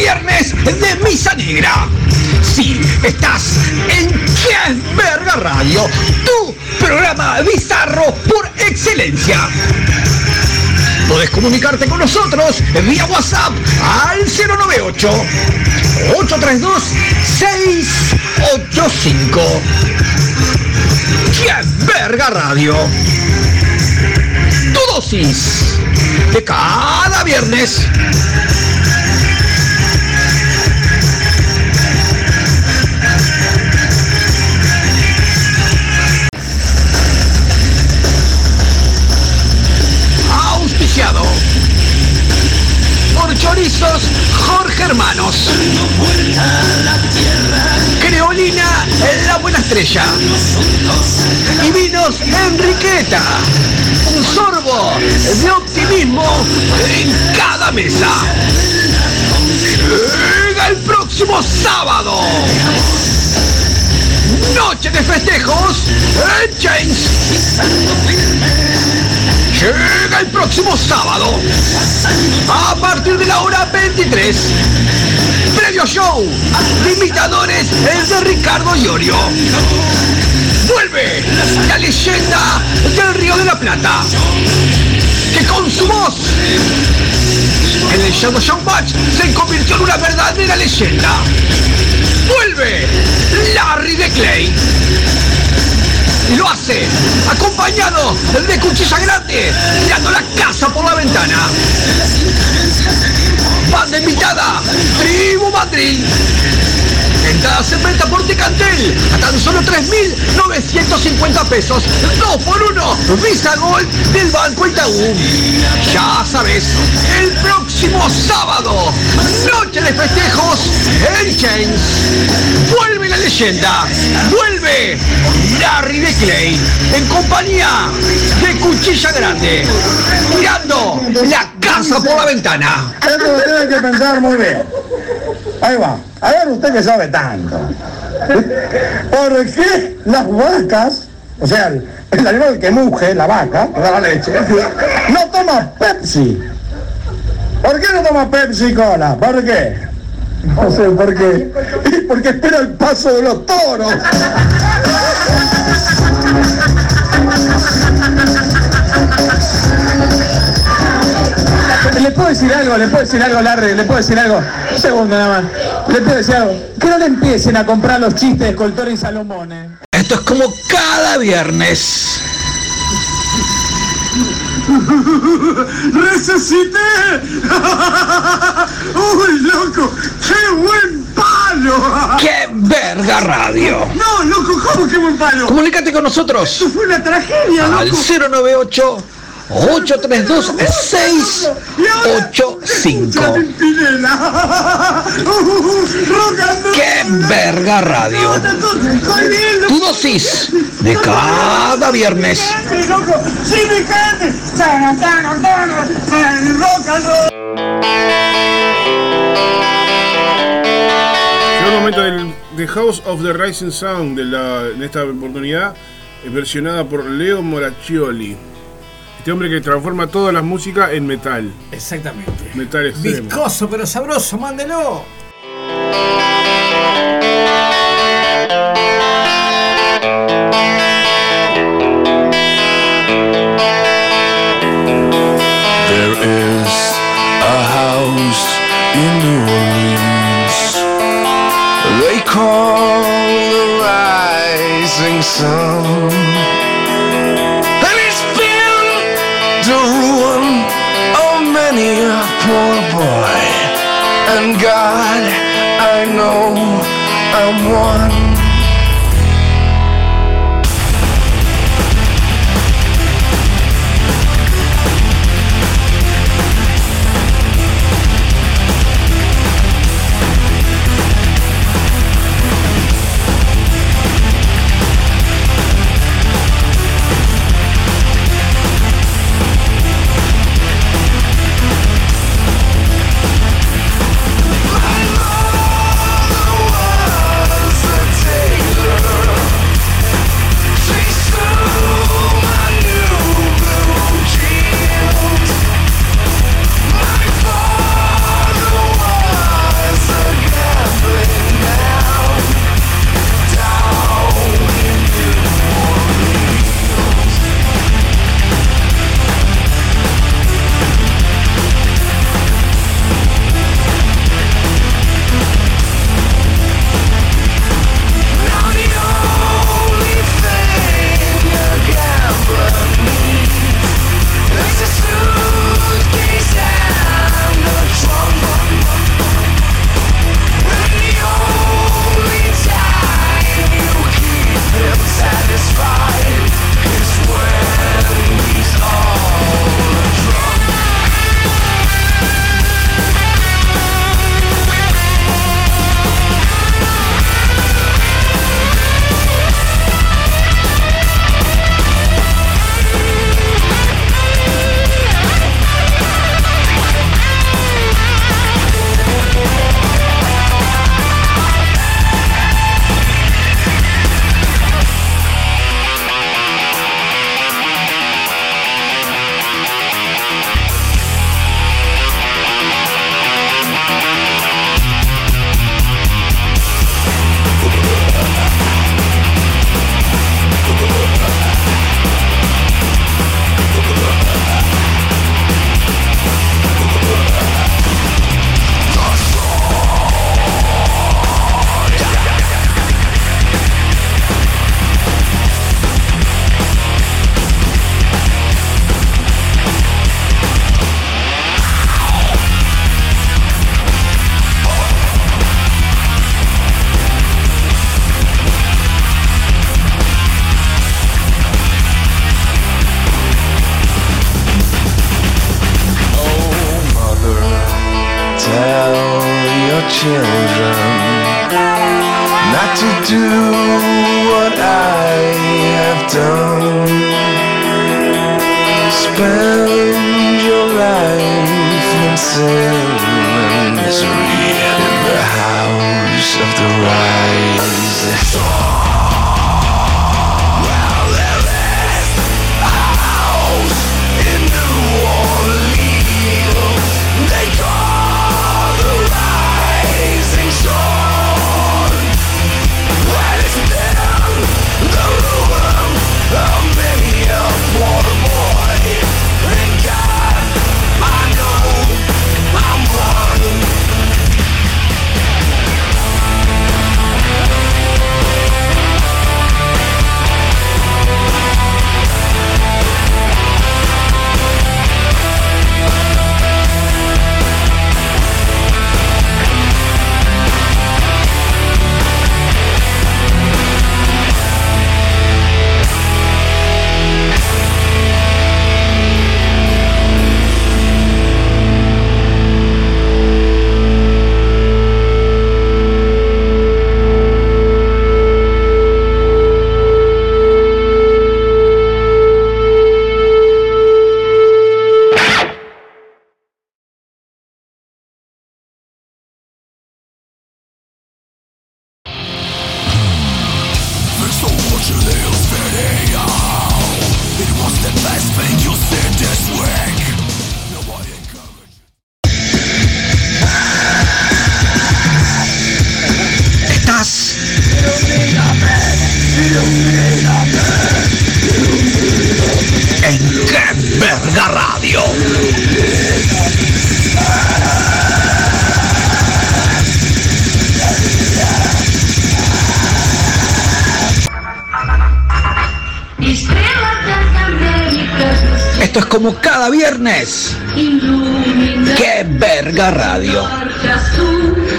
S1: Viernes de Misa Negra. Sí, estás en Qué Verga Radio, tu programa bizarro por excelencia. Podés comunicarte con nosotros vía WhatsApp al 098 832 685. ¡Qué verga radio! Tu dosis de cada viernes. Chorizos Jorge Hermanos. Creolina La Buena Estrella. Y vinos Enriqueta. Un sorbo de optimismo en cada mesa. El próximo sábado. Noche de festejos en James. Llega el próximo sábado a partir de la hora 23. Previo show de imitadores es de Ricardo Iorio. Vuelve la leyenda del Río de la Plata. Que con su voz en el Show Match se convirtió en una verdadera leyenda. Vuelve Larry de Clay. Y lo hace acompañado de cuchilla grande, tirando la casa por la ventana. Banda invitada, Tribu Madrid. Entradas en venta por Ticantel a tan solo 3.950 pesos. 2 por 1 Visa Gold del Banco Itaú. Ya sabes, el próximo sábado, noche de festejos en Chains. Leyenda, vuelve Larry de Clay en compañía de Cuchilla Grande, tirando la casa por la ventana.
S12: Esto lo tiene que pensar muy bien. Ahí va. A ver usted que sabe tanto. ¿Por qué las vacas, o sea, el, el animal que muge, la vaca, da la leche, no toma Pepsi? ¿Por qué no toma Pepsi Cola? ¿Por qué? No sé por qué. Porque espera el paso de los toros.
S22: ¿Le puedo decir algo? ¿Le puedo decir algo, Larry? ¿Le puedo decir algo? Un segundo nada más. ¿Le puedo decir algo? Que no le empiecen a comprar los chistes de Coltor y Salomón, ¿eh?
S1: Esto es como cada viernes. [laughs]
S13: ¡Resucité! [laughs] ¡Uy, loco! ¡Qué buen palo! [laughs]
S1: ¡Qué verga! Radio.
S12: No, loco, ¿cómo que buen palo?
S1: Comunícate con nosotros.
S12: Esto fue una tragedia,
S1: Al
S12: loco.
S1: 098 832 685.
S12: Pimpinela. Rock and roll.
S1: ¡Qué verga radio! Tu dosis de cada viernes.
S9: Llegó el momento del The House of the Rising Sound de la, en esta oportunidad, eh, versionada por Leo Moraccioli. Este hombre que transforma toda la música en metal.
S8: Exactamente.
S9: Metal extremo.
S8: Viscoso pero sabroso, mándelo.
S13: There is a house in New Orleans. They call the rising sun. The ruin of many a poor boy. And God, I know I'm one.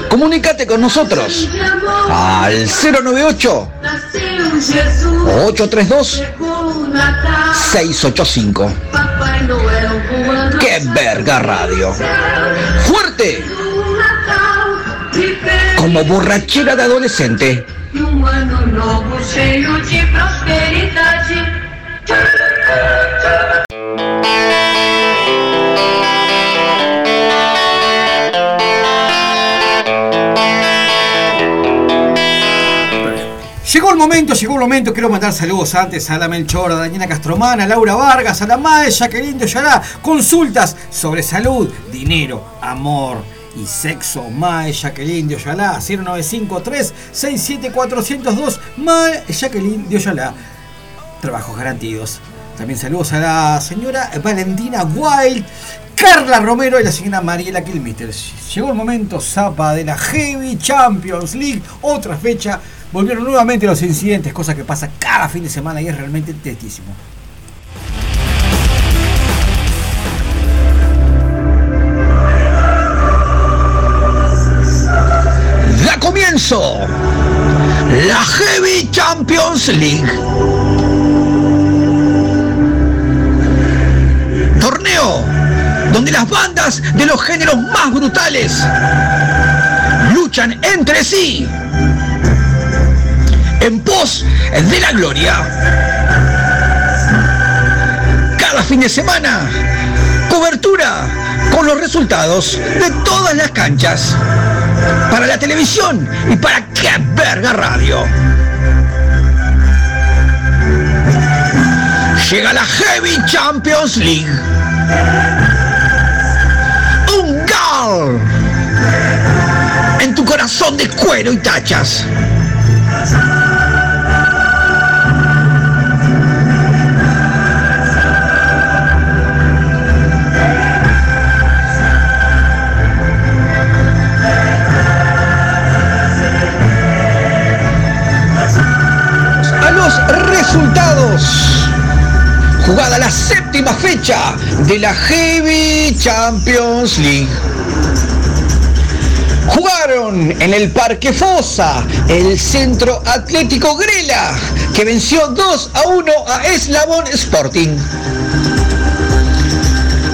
S1: Comunícate con nosotros al 098 832 685. ¡Qué verga radio! ¡Fuerte! Como borrachera de adolescente.
S8: Llegó el momento, llegó el momento. Quiero mandar saludos antes a la Melchor, a Daniela Castromana, a Laura Vargas, a la Mae, Jacqueline de Oyará. Consultas sobre salud, dinero, amor y sexo. Mae, Jacqueline de Oyalá, 0953 67402 Mae, Jacqueline de Oyalá. Trabajos garantidos. También saludos a la señora Valentina Wild, Carla Romero y la señora Mariela Kilmister. Llegó el momento, zapa de la Heavy Champions League, otra fecha. Volvieron nuevamente los incidentes, cosa que pasa cada fin de semana y es realmente tristísimo.
S1: Da comienzo la Heavy Champions League. Torneo donde las bandas de los géneros más brutales luchan entre sí en pos de la gloria. Cada fin de semana, cobertura con los resultados de todas las canchas. Para la televisión y para qué radio. Llega la Heavy Champions League. Un gol en tu corazón de cuero y tachas. Resultados. Jugada la séptima fecha de la Heavy Champions League. Jugaron en el Parque Fosa el Centro Atlético Grela, que venció 2 a 1 a Eslabón Sporting.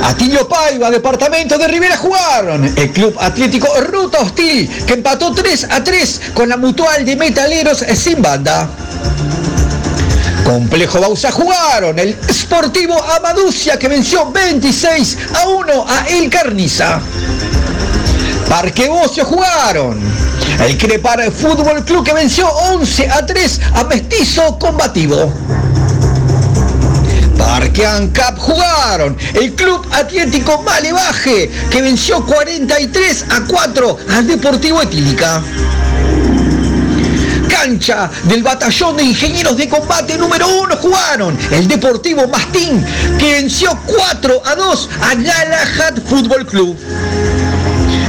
S1: Atilio Paiva, departamento de Rivera jugaron. El Club Atlético Ruta Hostil, que empató 3 a 3 con la Mutual de Metaleros sin banda. Complejo Bausa jugaron. El Sportivo Amaducia, que venció 26 a 1 a El Carniza. Parque Bocio jugaron. El Crepar Fútbol Club que venció 11 a 3 a Mestizo Combativo. Parque ANCAP jugaron. El Club Atlético Malevaje que venció 43 a 4 al Deportivo Etílica. Cancha del Batallón de Ingenieros de Combate número 1 jugaron. El Deportivo Mastín que venció 4 a 2 a Galahad Fútbol Club.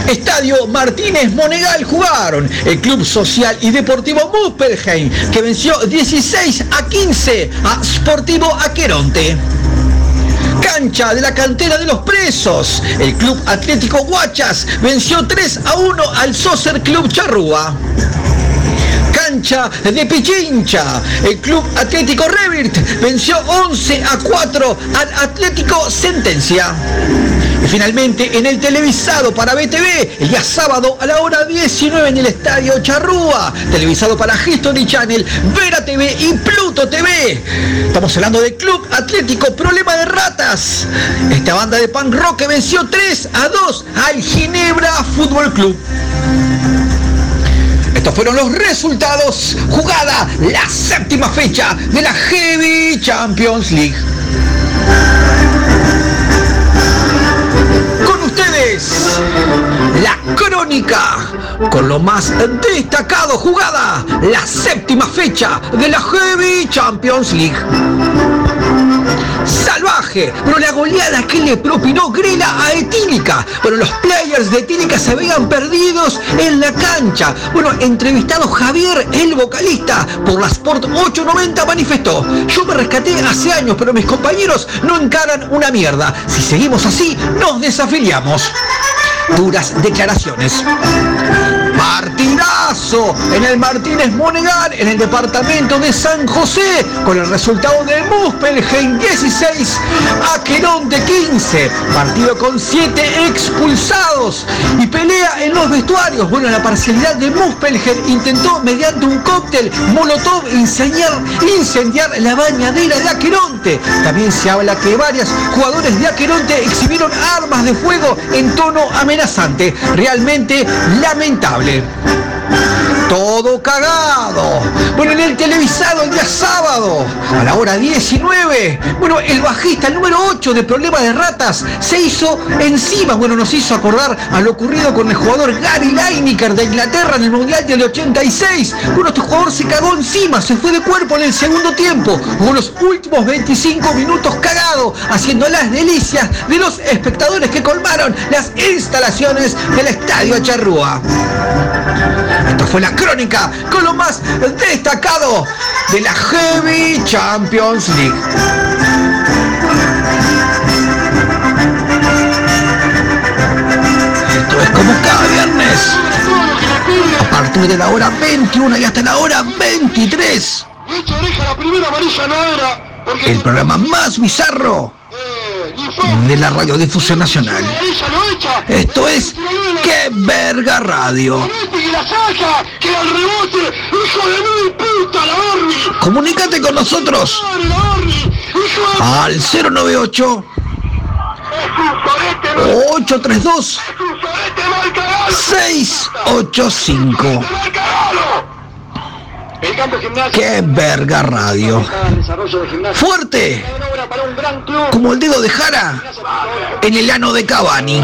S1: Estadio Martínez Monegal jugaron el Club Social y Deportivo Muspelheim que venció 16 a 15 a Sportivo Aqueronte. Cancha de la cantera de los presos. El Club Atlético Guachas venció 3 a 1 al Socer Club Charrúa de Pichincha. El Club Atlético Revirt venció 11 a 4 al Atlético Sentencia. Y finalmente en el televisado para BTV, el día sábado a la hora 19 en el Estadio Charrúa, televisado para History Channel, Vera TV y Pluto TV. Estamos hablando del Club Atlético Problema de Ratas. Esta banda de punk rock que venció 3 a 2 al Ginebra Fútbol Club. Estos fueron los resultados. Jugada la séptima fecha de la Heavy Champions League. Con ustedes, la crónica con lo más destacado jugada, la séptima fecha de la Heavy Champions League. Salvaje, pero la goleada que le propinó Grela a Etílica. Bueno, los players de Etílica se veían perdidos en la cancha. Bueno, entrevistado Javier, el vocalista, por la Sport 890 manifestó, yo me rescaté hace años, pero mis compañeros no encaran una mierda. Si seguimos así, nos desafiliamos. Duras declaraciones. Partidazo en el Martínez Monegal en el departamento de San José con el resultado de Muspelheim 16 Aqueronte 15 partido con 7 expulsados y pelea en los vestuarios. Bueno la parcialidad de Muspelheim intentó mediante un cóctel molotov incendiar, incendiar la bañadera de Aqueronte también se habla que varios jugadores de Aqueronte exhibieron armas de fuego en tono amenazante. Realmente lamentable Bye. [laughs] todo cagado. Bueno, en el televisado el día sábado, a la hora 19, bueno, el bajista, el número 8 de Problema de Ratas, se hizo encima, bueno, nos hizo acordar a lo ocurrido con el jugador Gary Lineker de Inglaterra en el Mundial del 86. Bueno, este jugador se cagó encima, se fue de cuerpo en el segundo tiempo, con los últimos 25 minutos cagado, haciendo las delicias de los espectadores que colmaron las instalaciones del Estadio Charrúa. Esto fue la crónica con lo más destacado de la Heavy Champions League. Esto es como cada viernes. A partir de la hora 21 y hasta la hora 23. El programa más bizarro de la radiodifusión nacional. Esto es ¡Qué verga radio! Comunícate con nosotros al 098 832 685 ¡Qué verga radio! ¡Fuerte! Como el dedo de Jara en el ano de Cavani.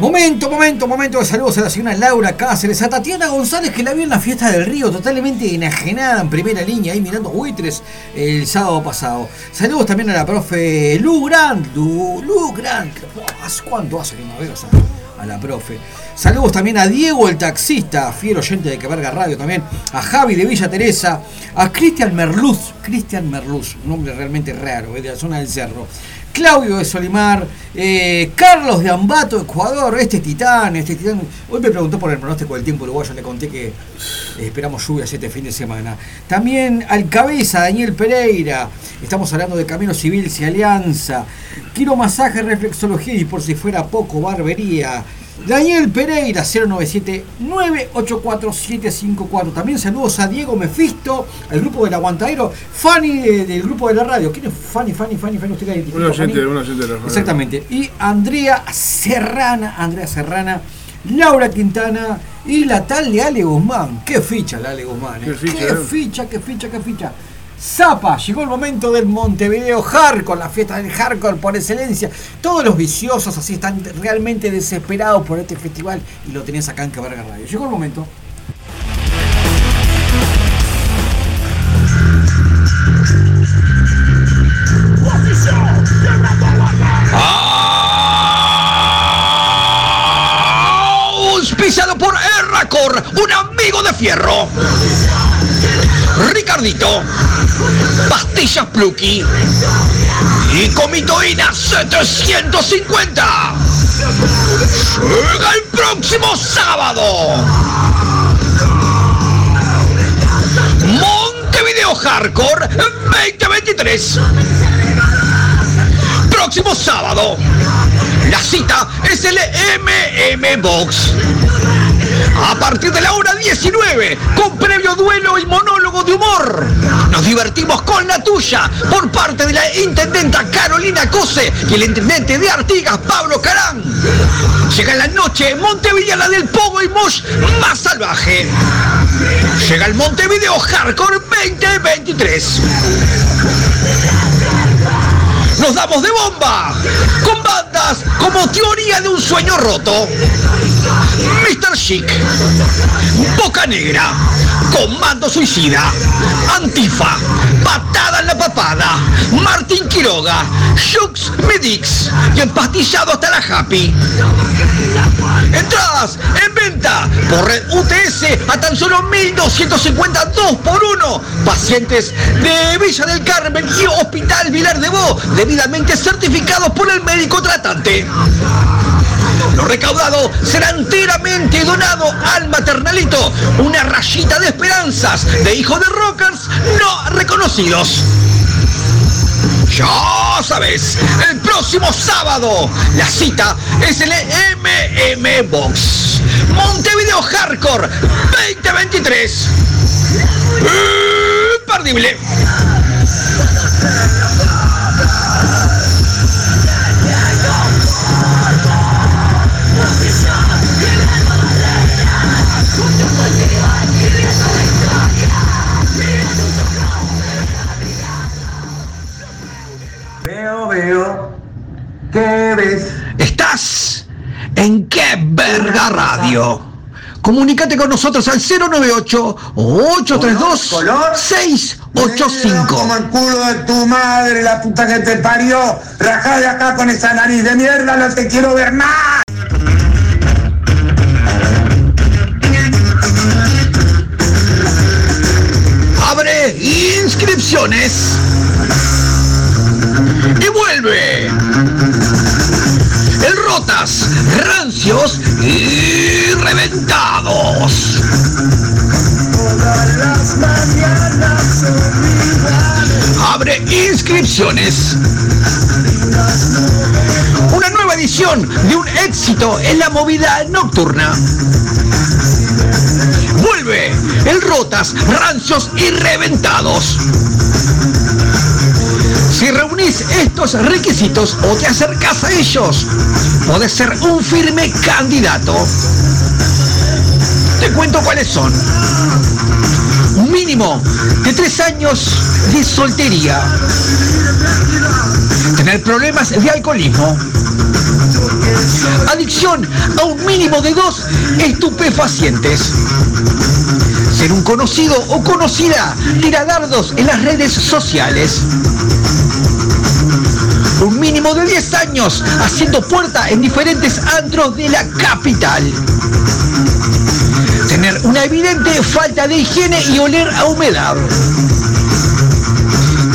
S8: Momento, momento, momento de saludos a la señora Laura Cáceres, a Tatiana González que la vio en la fiesta del río, totalmente enajenada en primera línea, ahí mirando buitres el sábado pasado. Saludos también a la profe Lu Grant, Lu, Lu Grant. ¿Hace cuánto hace que no veo a, la profe? Saludos también a Diego el taxista, fiel oyente de Queverga Radio también, a Javi de Villa Teresa, a Cristian Merluz, Cristian Merluz, un nombre realmente raro, es de la zona del cerro. Claudio de Solimar, eh, Carlos de Ambato, Ecuador, este titán, este titán. Hoy me preguntó por el pronóstico del tiempo uruguayo, le conté que eh, esperamos lluvias este fin de semana. También al cabeza, Daniel Pereira, estamos hablando de Camino Civil y Alianza, Quiero Masaje, Reflexología y por si fuera poco, Barbería. Daniel Pereira, 097-984-754. También saludos a Diego Mefisto, al grupo del Aguantadero, Fanny de- del grupo de la radio. ¿Quién es Fanny, Fanny, Fanny, Fanny? ¿Usted la
S9: de la radio.
S8: Exactamente. Y Andrea Serrana, Andrea Serrana, Laura Quintana y la tal de Ale Guzmán. Qué ficha la Ale Guzmán. ¿eh?
S9: Qué ficha,
S8: qué
S9: eh.
S8: ficha, qué ficha, qué ficha. Zapa, llegó el momento del Montevideo Hardcore, la fiesta del hardcore por excelencia. Todos los viciosos así están realmente desesperados por este festival y lo tenés acá en Caberga Radio. Llegó el momento.
S1: Auspiciado por Erracor, un amigo de fierro. Ricardito, pastillas Plucky y comitoína 750. Llega el próximo sábado. Montevideo Hardcore 2023. Próximo sábado. La cita es el MM Box. A partir de la hora 19, con previo duelo y monólogo de humor. Nos divertimos con la tuya por parte de la intendenta Carolina Cose y el intendente de Artigas, Pablo Carán. Llega la noche Montevideo del Pogo y Mosh más salvaje. Llega el Montevideo Hardcore 2023. Nos damos de bomba con como Teoría de un Sueño Roto, Mr. Chic, Boca Negra, Comando Suicida, Antifa, Patada en la Papada, Martín Quiroga, Shux Medix y empastillado hasta la Happy. Entradas en venta por red UTS a tan solo 1252 por uno. Pacientes de Villa del Carmen y Hospital Vilar de Bo, debidamente certificados por el médico tratante. Lo recaudado será enteramente donado al maternalito, una rayita de esperanzas de hijos de rockers no reconocidos. Ya sabes, el próximo sábado la cita es el MM Box. Montevideo Hardcore 2023. Imperdible. Radio. Comunícate con nosotros al 098-832-685.
S12: Como el culo de tu madre, la puta que te parió. Rajá de acá con esa nariz de mierda, no te quiero ver más.
S1: Abre inscripciones. Y vuelve. El Rotas, rancios y reventados. Abre inscripciones. Una nueva edición de un éxito en la movida nocturna. Vuelve el Rotas, rancios y reventados. Si reunís estos requisitos o te acercas a ellos, podés ser un firme candidato. Te cuento cuáles son. Un mínimo de tres años de soltería. Tener problemas de alcoholismo. Adicción a un mínimo de dos estupefacientes. Ser un conocido o conocida tiradardos en las redes sociales. Un mínimo de 10 años haciendo puerta en diferentes antros de la capital. Tener una evidente falta de higiene y oler a humedad.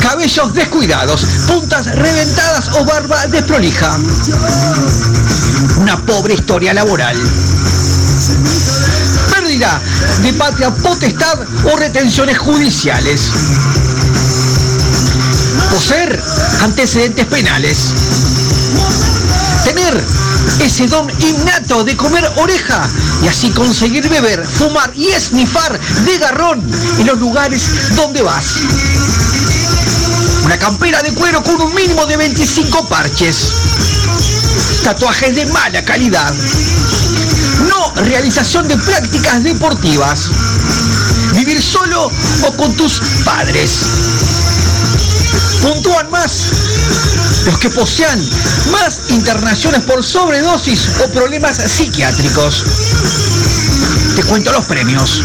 S1: Cabellos descuidados, puntas reventadas o barba desprolija. Una pobre historia laboral. Pérdida de patria potestad o retenciones judiciales. Poseer antecedentes penales. Tener ese don innato de comer oreja y así conseguir beber, fumar y esnifar de garrón en los lugares donde vas. Una campera de cuero con un mínimo de 25 parches. Tatuajes de mala calidad. No realización de prácticas deportivas. Vivir solo o con tus padres. Puntúan más los que posean más internaciones por sobredosis o problemas psiquiátricos. Te cuento los premios.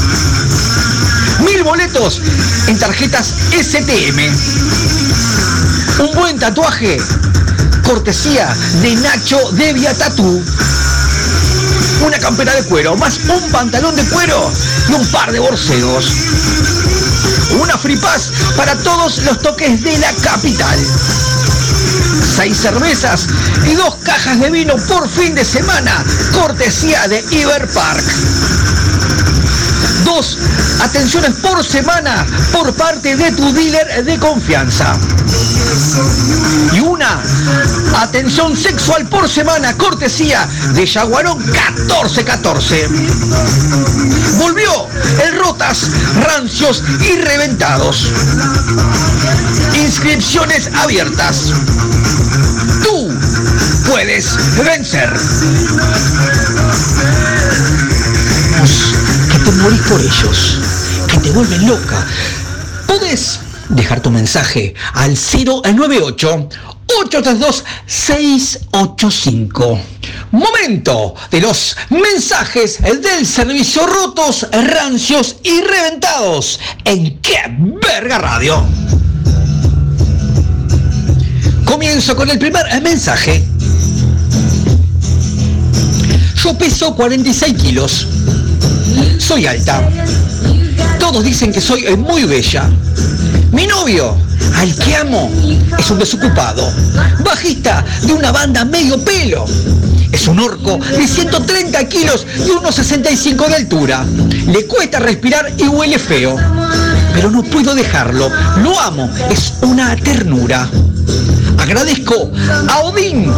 S1: Mil boletos en tarjetas STM. Un buen tatuaje. Cortesía de Nacho Devia Tatú. Una campera de cuero, más un pantalón de cuero y un par de borseos. Una free pass para todos los toques de la capital. Seis cervezas y dos cajas de vino por fin de semana, cortesía de Iber Park. Dos atenciones por semana por parte de tu dealer de confianza. Y una Atención sexual por semana, cortesía de Yaguarón 1414. Volvió el Rotas, rancios y reventados. Inscripciones abiertas. Tú puedes vencer. Que te morís por ellos, que te vuelven loca. Puedes dejar tu mensaje al 098 832 685. Momento de los mensajes del servicio rotos, rancios y reventados en Qué Verga Radio. Comienzo con el primer mensaje. Yo peso 46 kilos. Soy alta. Todos dicen que soy muy bella. Al que amo, es un desocupado. Bajista de una banda medio pelo. Es un orco de 130 kilos y unos 65 de altura. Le cuesta respirar y huele feo. Pero no puedo dejarlo. Lo amo. Es una ternura. Agradezco a Odín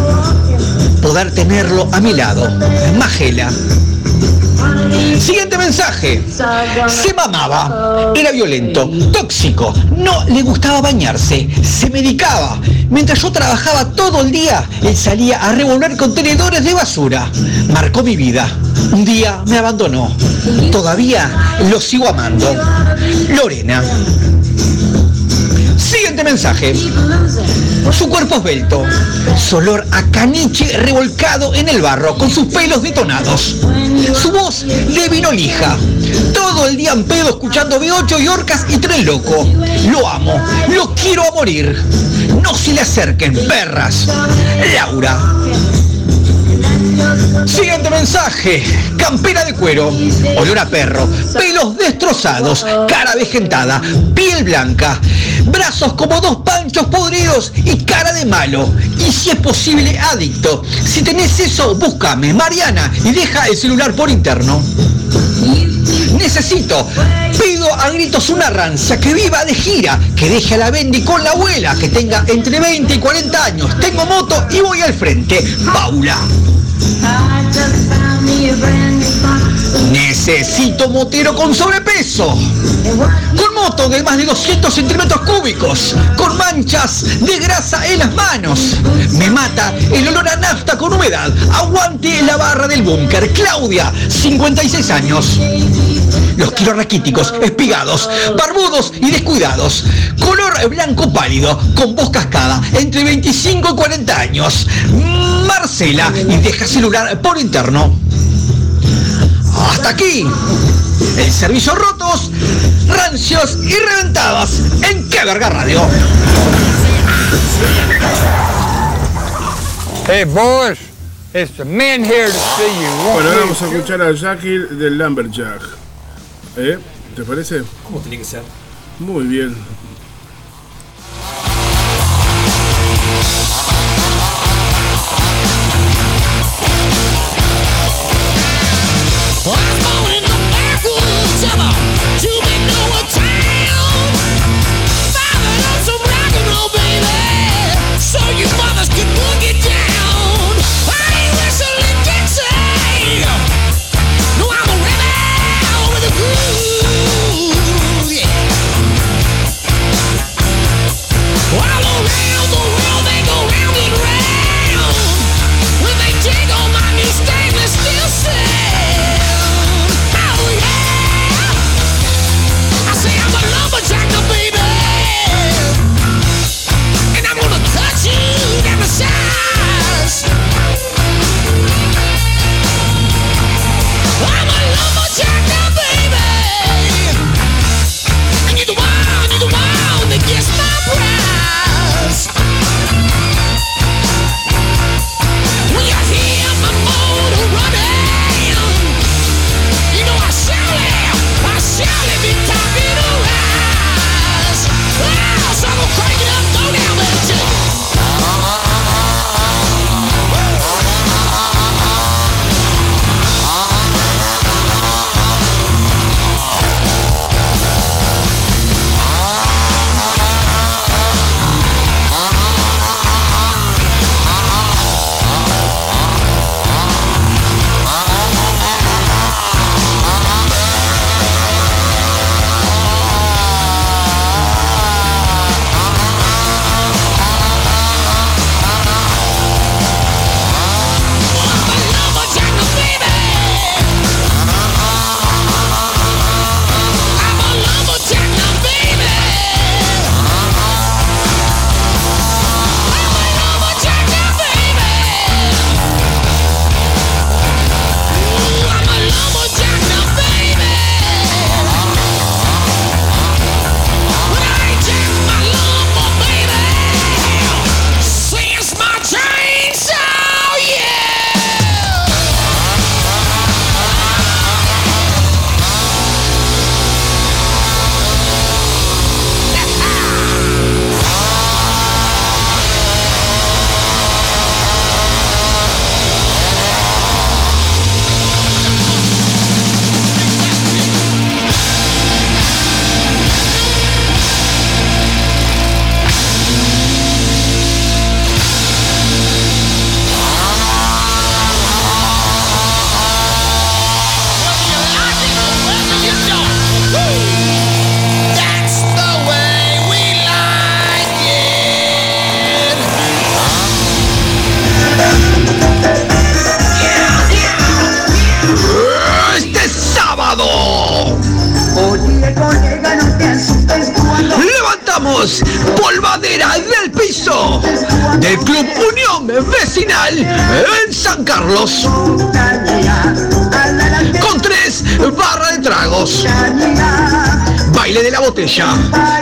S1: poder tenerlo a mi lado. Magela. Siguiente mensaje. Se mamaba. Era violento, tóxico. No le gustaba bañarse. Se medicaba. Mientras yo trabajaba todo el día, él salía a revolver contenedores de basura. Marcó mi vida. Un día me abandonó. Todavía lo sigo amando. Lorena. Siguiente mensaje. Su cuerpo esbelto. Su olor a caniche revolcado en el barro, con sus pelos detonados. Su voz de vino lija. Todo el día en pedo escuchando B8 y orcas y tren loco. Lo amo. Lo quiero a morir. No se le acerquen, perras. Laura. Siguiente mensaje. Campera de cuero. Olor a perro. Pelos destrozados. Cara vegetada. Piel blanca. Brazos como dos panchos podridos y cara de malo. Y si es posible, adicto. Si tenés eso, búscame, Mariana, y deja el celular por interno. Necesito, pido a gritos una rancia, que viva de gira, que deje a la Bendy con la abuela, que tenga entre 20 y 40 años. Tengo moto y voy al frente. Paula. I just found me a brand new box. Necesito motero con sobrepeso. Con moto de más de 200 centímetros cúbicos. Con manchas de grasa en las manos. Me mata el olor a nafta con humedad. Aguante la barra del búnker. Claudia, 56 años. Los quiero raquíticos, espigados, barbudos y descuidados. Color blanco pálido, con voz cascada, entre 25 y 40 años. Marcela, y deja celular por interno. Hasta aquí. El servicio rotos, rancios y reventadas en Qué Verga Radio.
S19: Hey, boys, it's the men here to see you.
S9: Bueno, ahora vamos a escuchar a Jackie del Lumberjack. ¿Eh? ¿Te parece?
S8: ¿Cómo tiene que ser?
S9: Muy bien.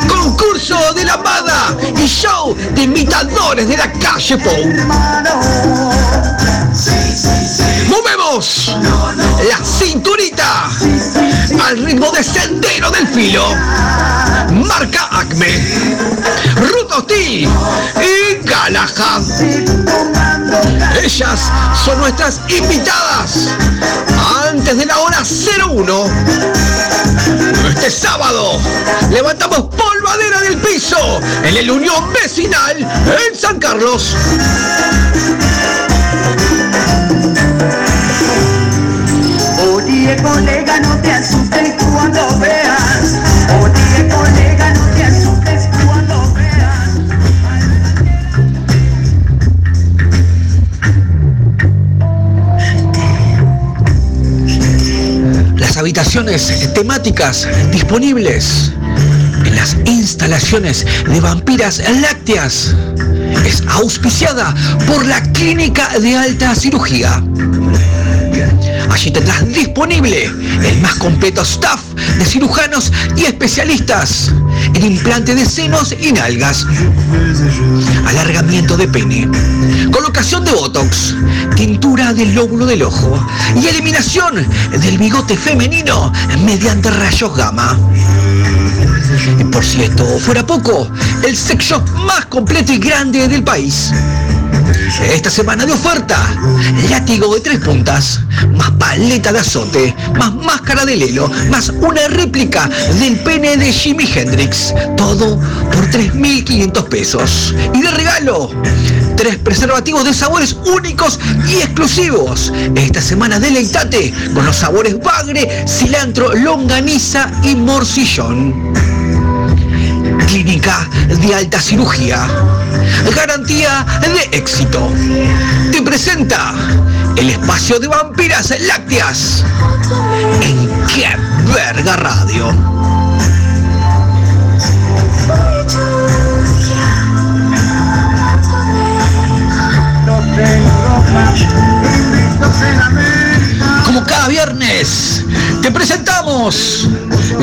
S1: Concurso de la y show de imitadores de la calle Pou. Movemos la cinturita al ritmo de Sendero del Filo. Marca Acme, Rutosti y Galaja. Ellas son nuestras invitadas antes de la hora 01. Este sábado levantamos polvadera del piso en el Unión Vecinal en San Carlos.
S13: Oye colega, no te asustes cuando
S1: habitaciones temáticas disponibles en las instalaciones de vampiras lácteas es auspiciada por la Clínica de Alta Cirugía. Allí tendrás disponible el más completo staff de cirujanos y especialistas en implante de senos y nalgas, alargamiento de pene, colocación de botox, tintura del lóbulo del ojo y eliminación del bigote femenino mediante rayos gamma. Por si esto fuera poco, el sex shop más completo y grande del país. Esta semana de oferta, látigo de tres puntas, más paleta de azote, más máscara de lelo, más una réplica del pene de Jimi Hendrix. Todo por 3.500 pesos. Y de regalo, tres preservativos de sabores únicos y exclusivos. Esta semana deleitate con los sabores bagre, cilantro, longaniza y morcillón. Clínica de alta cirugía. Garantía de éxito. Te presenta el espacio de vampiras lácteas en Qué Verga Radio. Como cada viernes, te presentamos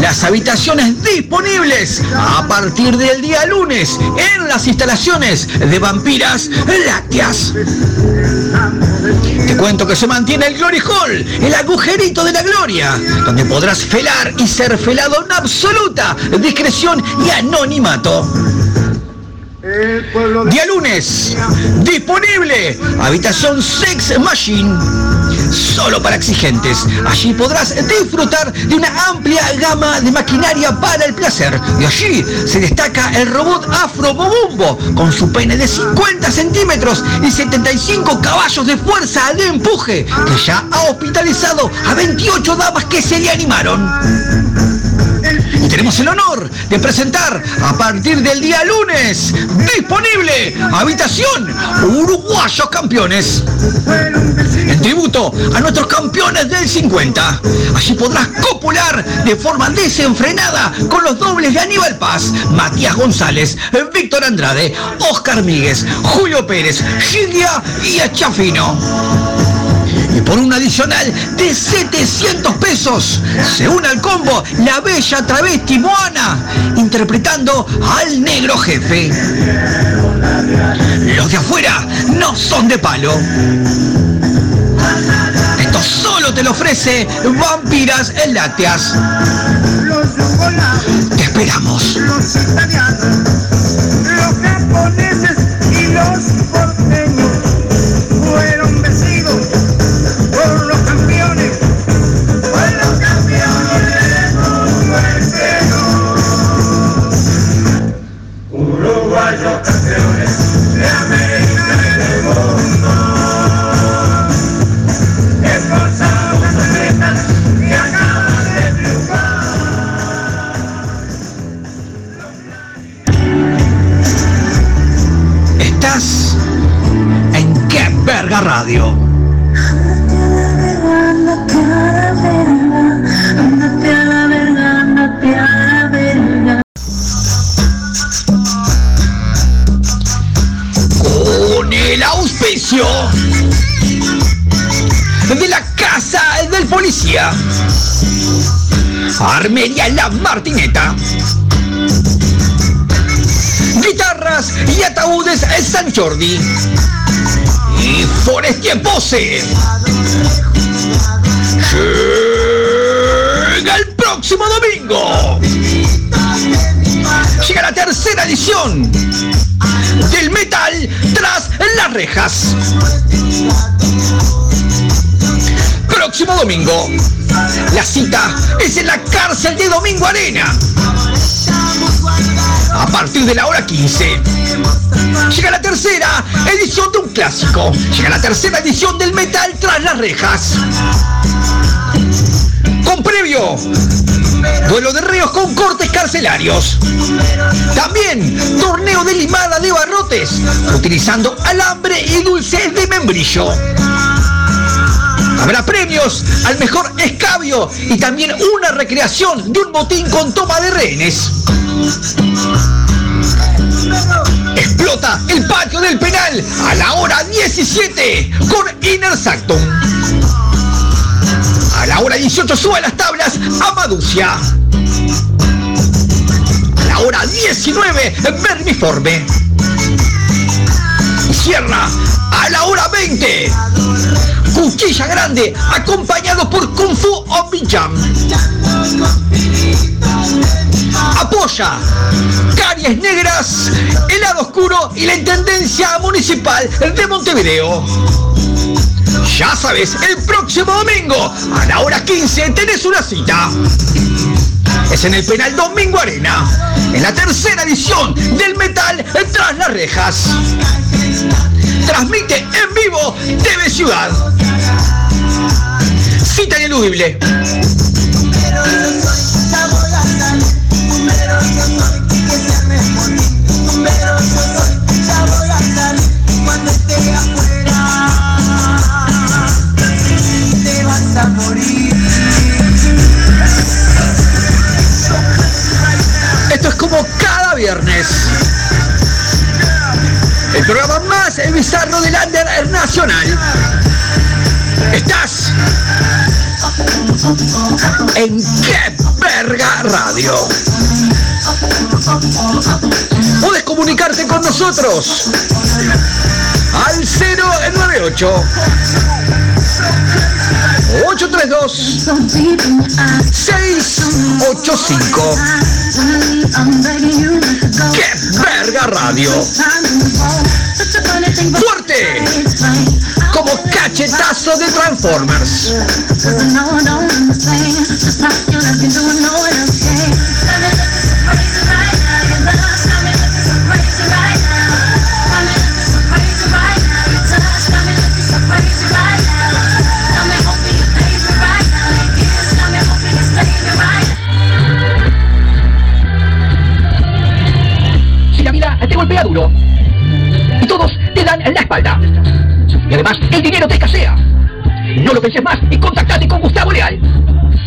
S1: las habitaciones disponibles a partir del día lunes en las instalaciones de Vampiras Lácteas. Te cuento que se mantiene el Glory Hall, el agujerito de la gloria, donde podrás felar y ser felado en absoluta discreción y anonimato. Día lunes, disponible, habitación Sex Machine, solo para exigentes. Allí podrás disfrutar de una amplia gama de maquinaria para el placer. Y allí se destaca el robot Afro Bobumbo, con su pene de 50 centímetros y 75 caballos de fuerza de empuje, que ya ha hospitalizado a 28 damas que se le animaron. Tenemos el honor de presentar a partir del día lunes disponible Habitación Uruguayos Campeones. En tributo a nuestros campeones del 50. Allí podrás copular de forma desenfrenada con los dobles de Aníbal Paz, Matías González, Víctor Andrade, Oscar Míguez, Julio Pérez, Gilia y Achafino. Y por un adicional de 700 pesos se une al combo la bella travesti Moana, interpretando al negro jefe. Los de afuera no son de palo. Esto solo te lo ofrece Vampiras en Lácteas. Te esperamos. En Qué Verga Radio. servicio de la casa del policía. Armería La Martineta. Y ataúdes San Jordi. Y Forestier Pose. Llega el próximo domingo. Llega la tercera edición del metal tras las rejas. Próximo domingo. La cita es en la cárcel de Domingo Arena. A partir de la hora 15. Llega la tercera edición de un clásico. Llega la tercera edición del metal tras las rejas. Con previo. Duelo de reos con cortes carcelarios. También torneo de limada de barrotes, utilizando alambre y dulces de membrillo. Habrá premios al mejor escabio y también una recreación de un botín con toma de rehenes. Explota el patio del penal a la hora 17 con Inner Sanctum. A la hora 18 sube las tablas a Maducia. A la hora 19 Vermiforme. Cierra a la hora 20 Cuchilla Grande acompañado por Kung Fu Jam. Apoya Caries Negras, Helado Oscuro y la Intendencia Municipal de Montevideo. Ya sabes, el próximo domingo a la hora 15 tenés una cita. Es en el penal Domingo Arena, en la tercera edición del Metal Tras las Rejas. Transmite en vivo TV Ciudad. Cita ineludible. Esto es como cada viernes. El programa más bizarro del Under Nacional. Estás en qué verga radio. Puedes comunicarte con nosotros al 098 832 685 ¡Qué verga radio! ¡Fuerte! Como cachetazo de Transformers.
S23: Y además el dinero te escasea, no lo penses más y contactate con Gustavo Leal.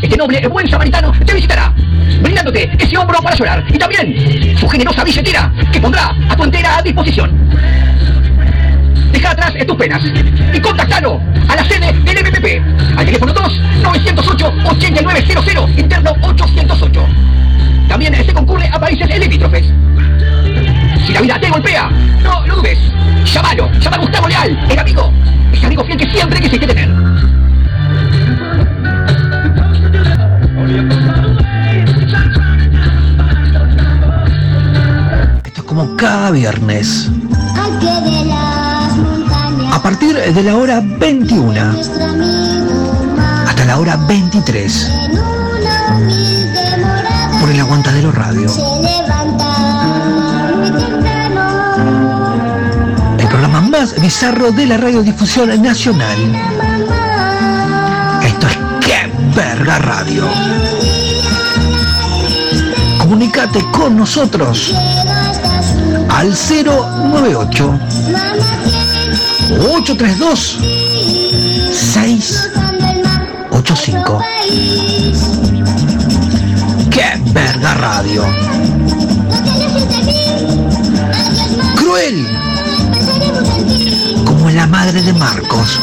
S23: Este noble buen samaritano te visitará, brindándote ese hombro para llorar y también su generosa billetera que pondrá a tu entera disposición. Deja atrás tus penas y contactalo a la sede del MPP al teléfono 2 908 8900 interno 808. También se concurre a países limítrofes. Vida te golpea, no lo dudes. Llámalo, llama a Gustavo Leal, el amigo, ese amigo fiel que siempre quisiste tener.
S1: Esto es como cada viernes. A partir de la hora 21 hasta la hora 23 por el Aguantadero Radio. Más bizarro de la radiodifusión nacional. Esto es ¡Qué verga radio! Comunicate con nosotros al 098 832 685 ¡Qué verga radio! Cruel como la
S24: madre de Marcos.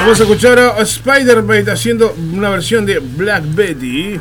S14: Vamos a escuchar a Spider-Man haciendo una versión de Black Betty.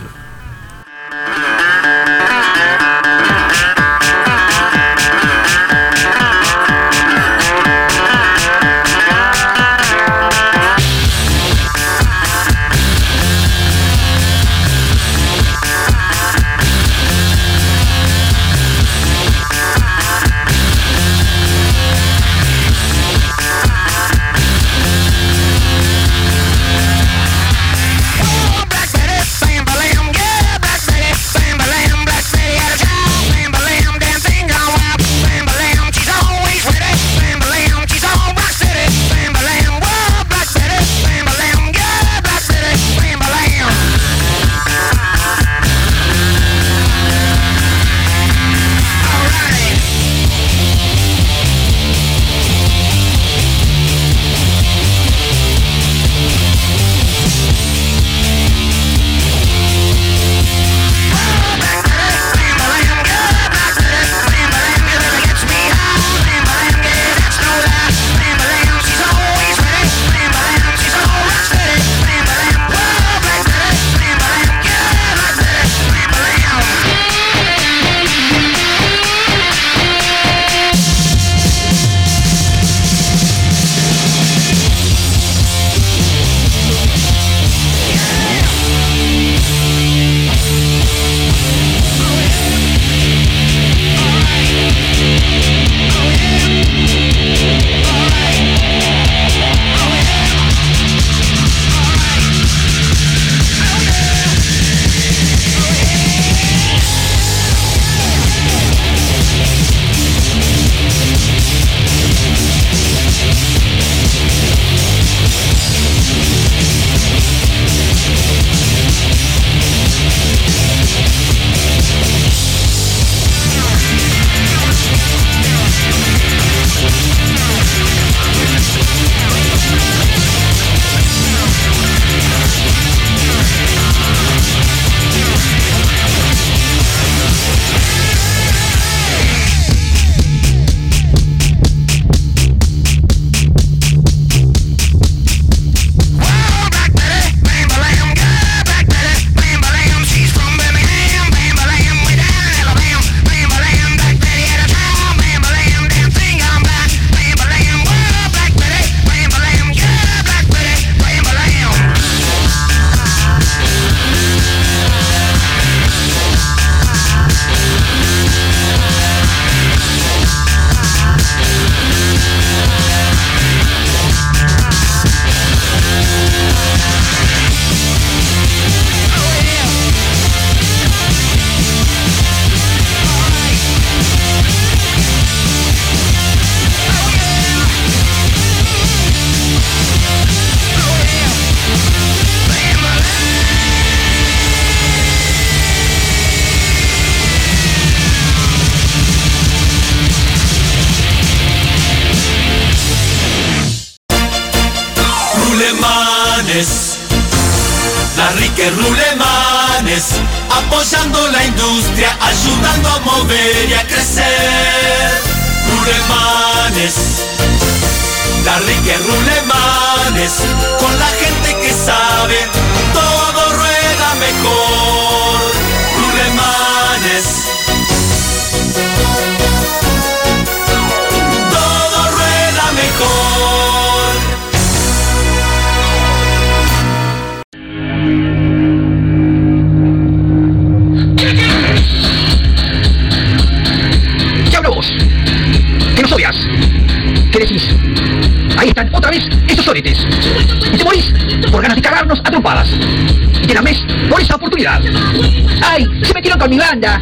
S1: Mi banda.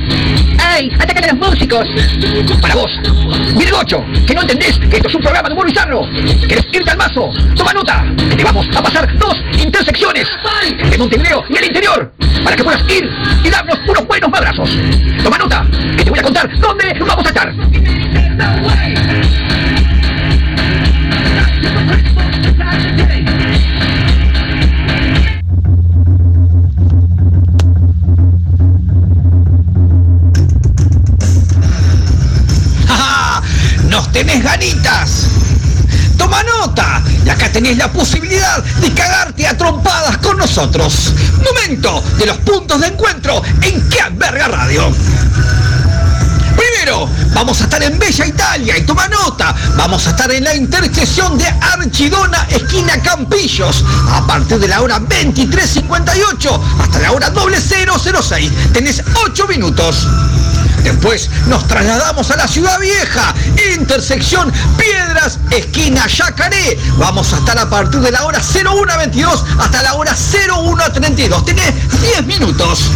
S1: ¡Ay! ¡Atacan a los músicos! Para vos, Virgocho, que no entendés que esto es un programa de humor bizarro. ¿Querés irte al mazo? Toma nota, que te vamos a pasar dos intersecciones de Montevideo y el interior para que puedas ir y darnos unos buenos madrazos. Toma nota, que te voy a contar dónde vamos a estar. Tenés la posibilidad de cagarte a trompadas con nosotros. Momento de los puntos de encuentro en Que Verga Radio. Primero, vamos a estar en Bella Italia y toma nota, vamos a estar en la intersección de Archidona, esquina Campillos, a partir de la hora 23.58 hasta la hora 0006. Tenés 8 minutos. Después nos trasladamos a la ciudad vieja, intersección Piedras, esquina Yacaré. Vamos a estar a partir de la hora 0122 hasta la hora 0132. Tenés 10 minutos.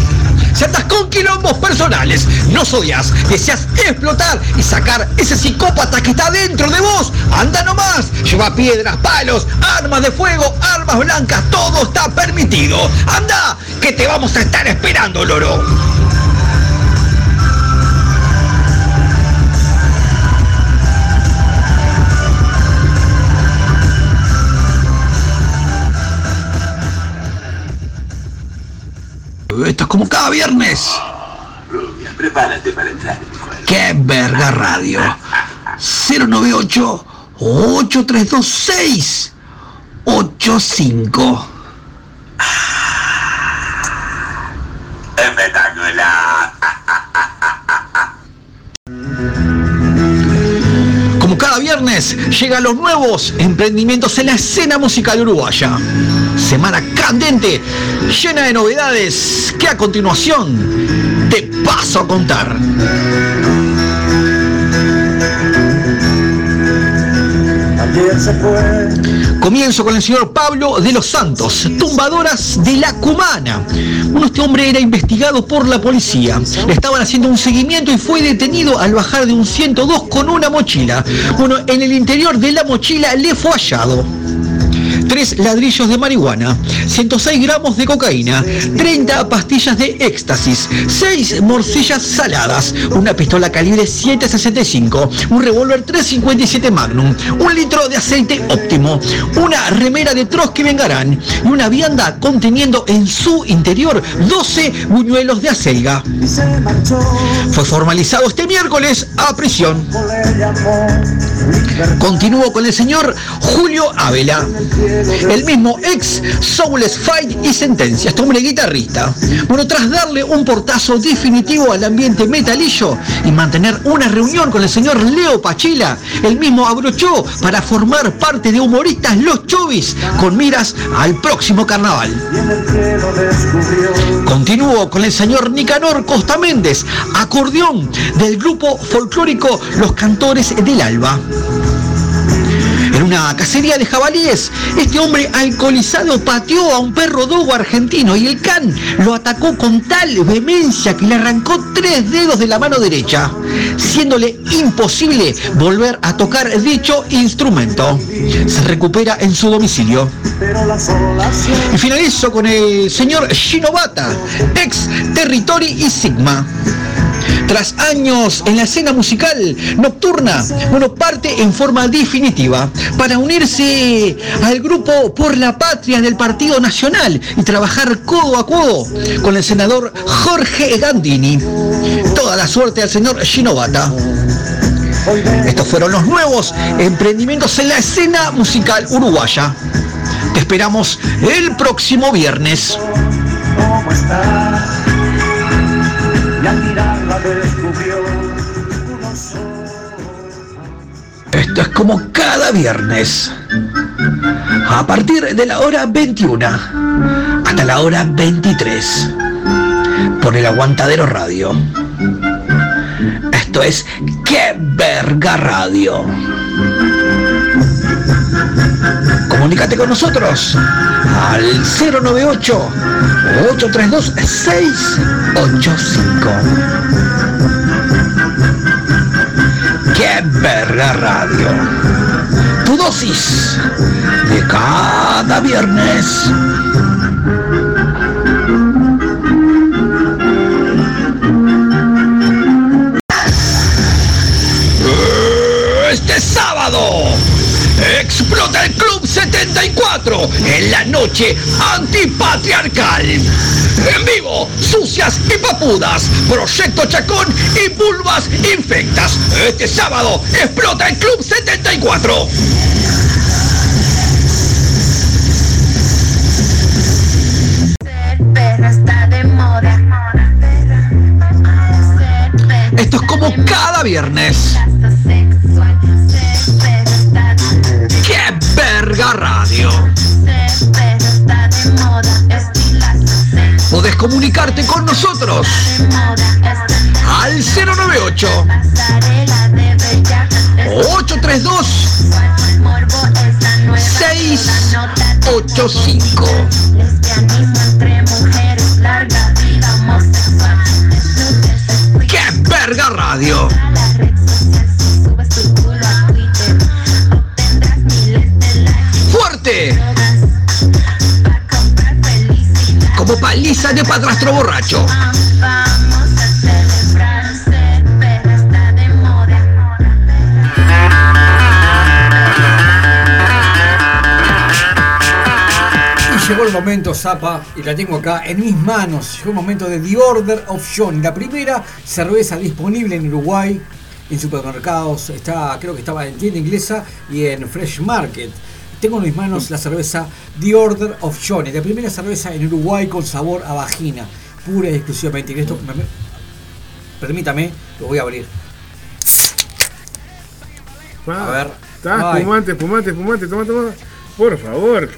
S1: Si andas con quilombos personales, no odias, deseas explotar y sacar ese psicópata que está dentro de vos, anda nomás. Lleva piedras, palos, armas de fuego, armas blancas, todo está permitido. Anda, que te vamos a estar esperando, loro. Como cada viernes.
S25: Rubia, prepárate para entrar.
S1: ¡Qué verga radio! 098 8326 85
S25: Espectacular.
S1: Como cada viernes, llegan los nuevos emprendimientos en la escena musical uruguaya. Semana candente, llena de novedades que a continuación te paso a contar. Comienzo con el señor Pablo de los Santos, tumbadoras de la Cumana. Bueno, este hombre era investigado por la policía. Le estaban haciendo un seguimiento y fue detenido al bajar de un 102 con una mochila. Bueno, en el interior de la mochila le fue hallado. Tres ladrillos de marihuana, 106 gramos de cocaína, 30 pastillas de éxtasis, 6 morcillas saladas, una pistola calibre 765, un revólver 357 Magnum, un litro de aceite óptimo, una remera de Trotsky Vengarán y una vianda conteniendo en su interior 12 buñuelos de acelga. Fue formalizado este miércoles a prisión. Continúo con el señor Julio Ávila, el mismo ex Soulless Fight y Sentencia, este hombre guitarrista. Bueno, tras darle un portazo definitivo al ambiente metalillo y mantener una reunión con el señor Leo Pachila, el mismo abrochó para formar parte de Humoristas Los Chovis con miras al próximo carnaval. Continúo con el señor Nicanor Costa Méndez, acordeón del grupo folclórico Los Cantores del Alba. Una cacería de jabalíes, este hombre alcoholizado pateó a un perro dogo argentino y el can lo atacó con tal vehemencia que le arrancó tres dedos de la mano derecha, siéndole imposible volver a tocar dicho instrumento. Se recupera en su domicilio. Y finalizo con el señor Shinobata, ex Territory y Sigma. Tras años en la escena musical nocturna, bueno, parte en forma definitiva para unirse al grupo Por la Patria del Partido Nacional y trabajar codo a codo con el senador Jorge Gandini. Toda la suerte al señor Shinobata. Estos fueron los nuevos emprendimientos en la escena musical uruguaya. Te esperamos el próximo viernes.
S13: ¿Cómo está? Y al descubrió
S1: Esto es como cada viernes. A partir de la hora 21 hasta la hora 23. Por el Aguantadero Radio. Esto es ¡Qué verga radio! Comunícate con nosotros al 098 832 685. ¡Qué verga radio! Tu dosis de cada viernes. Este sábado explota el Club 74 en la noche antipatriarcal. En vivo, sucias y papudas, Proyecto Chacón y vulvas infectas. Este sábado explota el Club 74.
S13: Perro está de moda.
S1: Esto es como cada viernes. Verga radio! Podés comunicarte con nosotros al 098 832 685. ¡Qué verga radio! Paliza de padrastro borracho.
S8: Y llegó el momento, Zapa, y la tengo acá en mis manos. Llegó el momento de The Order of Johnny, la primera cerveza disponible en Uruguay, en supermercados. Está, creo que estaba en tienda inglesa y en Fresh Market. Tengo en mis manos la cerveza The Order of Johnny, la primera cerveza en Uruguay con sabor a vagina, pura y exclusivamente. Y esto, me- me- permítame, lo voy a abrir.
S9: A
S8: ver.
S9: Está espumante, espumante, espumante, toma, toma. Por favor.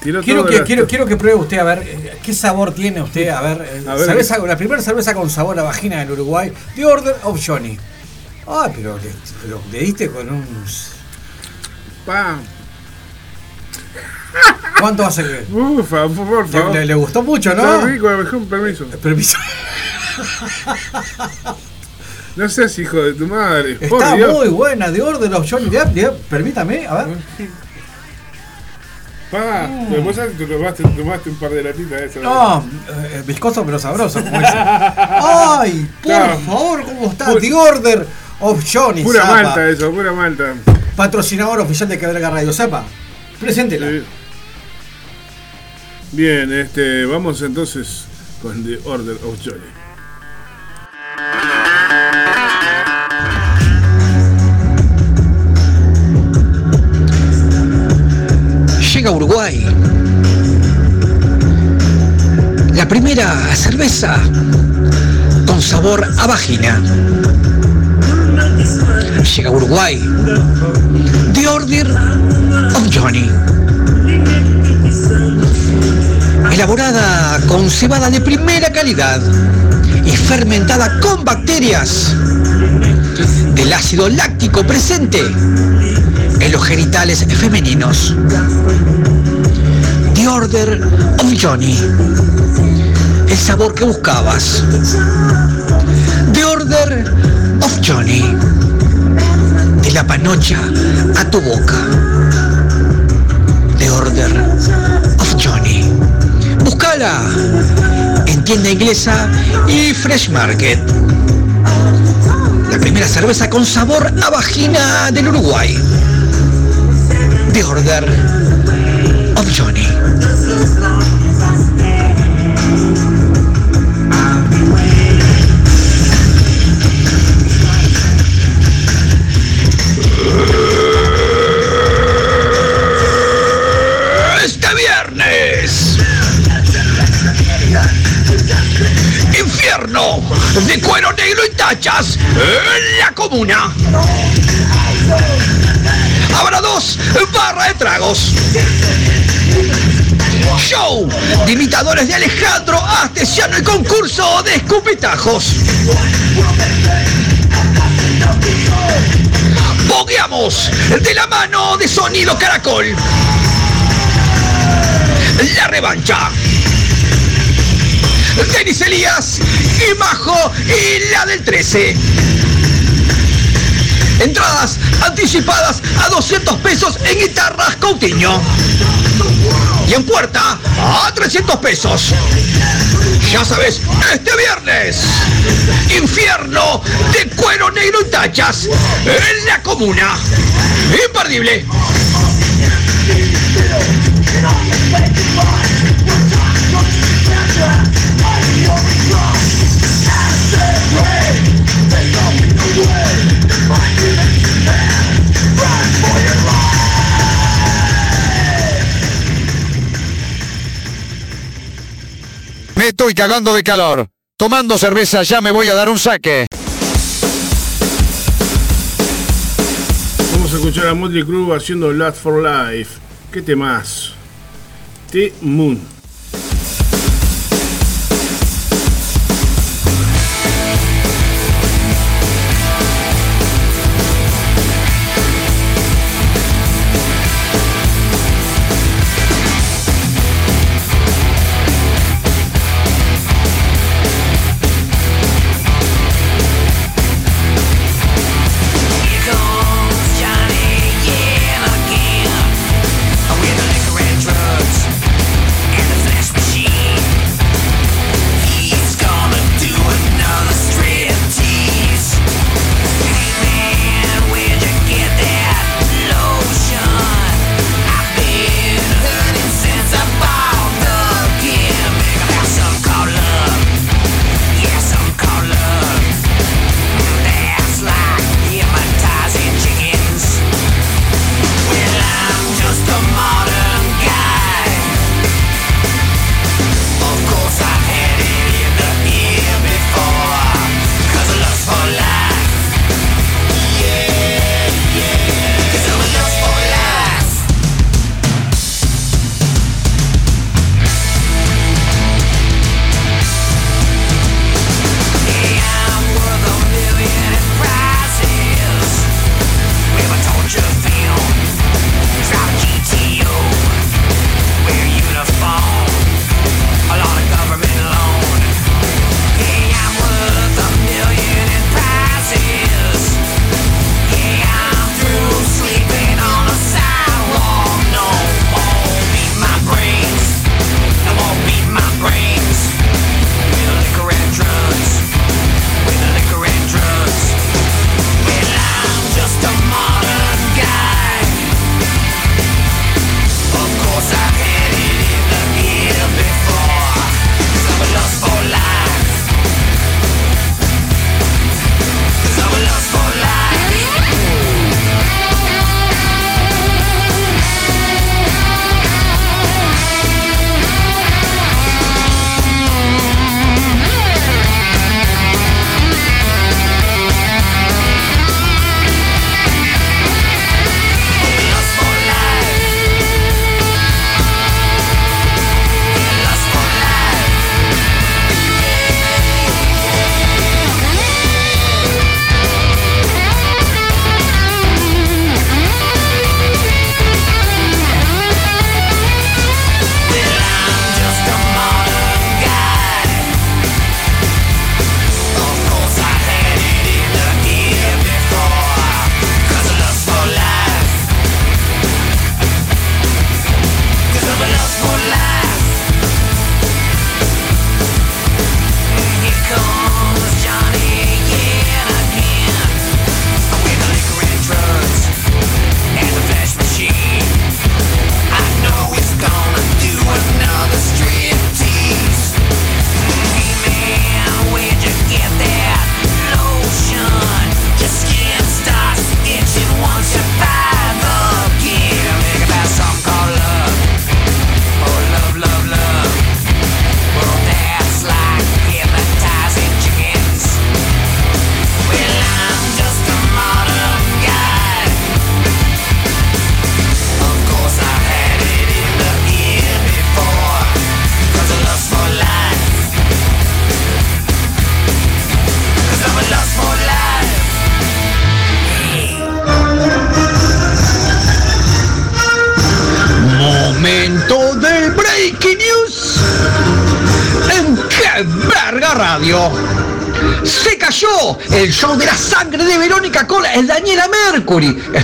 S8: Quiero que,
S9: la-
S8: quiero, quiero que pruebe usted, a ver, eh, ¿qué sabor tiene usted? A ver, eh,
S9: A ver.
S8: cerveza- la primera cerveza con sabor a vagina en Uruguay, The Order of Johnny. Ah, pero le, pero le diste con un...
S9: Pa.
S8: ¿Cuánto hace que...?
S9: Ufa, por,
S8: Le,
S9: favor.
S8: le- le gustó mucho, ¿no?
S9: Está rico, permiso.
S8: Permiso.
S9: No seas hijo de tu madre. por
S8: Está
S9: Dios.
S8: muy buena, The Order of Johnny. De- de- permítame, a ver.
S9: Pa, pero vos te tomaste, tomaste un par de latitas de esas.
S8: No, eh, viscoso pero sabroso, como dice. [laughs] Ay, por favor, ¿cómo está?
S9: Pu-
S8: The Order of Johnny.
S9: Pura malta eso, pura malta.
S8: Patrocinador oficial de Cabrera Radio Zapa. Preséntela.
S9: Sí. Bien, este, vamos entonces con The Order of Johnny.
S1: Llega Uruguay. La primera cerveza con sabor a vagina. Llega Uruguay. The Order of Johnny. Elaborada con cebada de primera calidad y fermentada con bacterias del ácido láctico presente en los genitales femeninos. The Order of Johnny. El sabor que buscabas. The Order of Johnny. De la panocha a tu boca. The Order of Johnny. Búscala en tienda inglesa y Fresh Market. La primera cerveza con sabor a vagina del Uruguay. The Order of Johnny. Negro y tachas en la comuna. Habrá dos barras de tragos. Show de imitadores de Alejandro Astesiano y concurso de escupitajos. Bogueamos de la mano de Sonido Caracol. La revancha. Denis Elías y Majo y la del 13. Entradas anticipadas a 200 pesos en guitarras Coutinho. Y en puerta a 300 pesos. Ya sabes, este viernes, infierno de cuero negro y tachas en la comuna. Imperdible.
S10: Estoy cagando de calor. Tomando cerveza ya me voy a dar un saque.
S9: Vamos a escuchar a Motley Crue haciendo Last for Life. ¿Qué temas? T-Moon.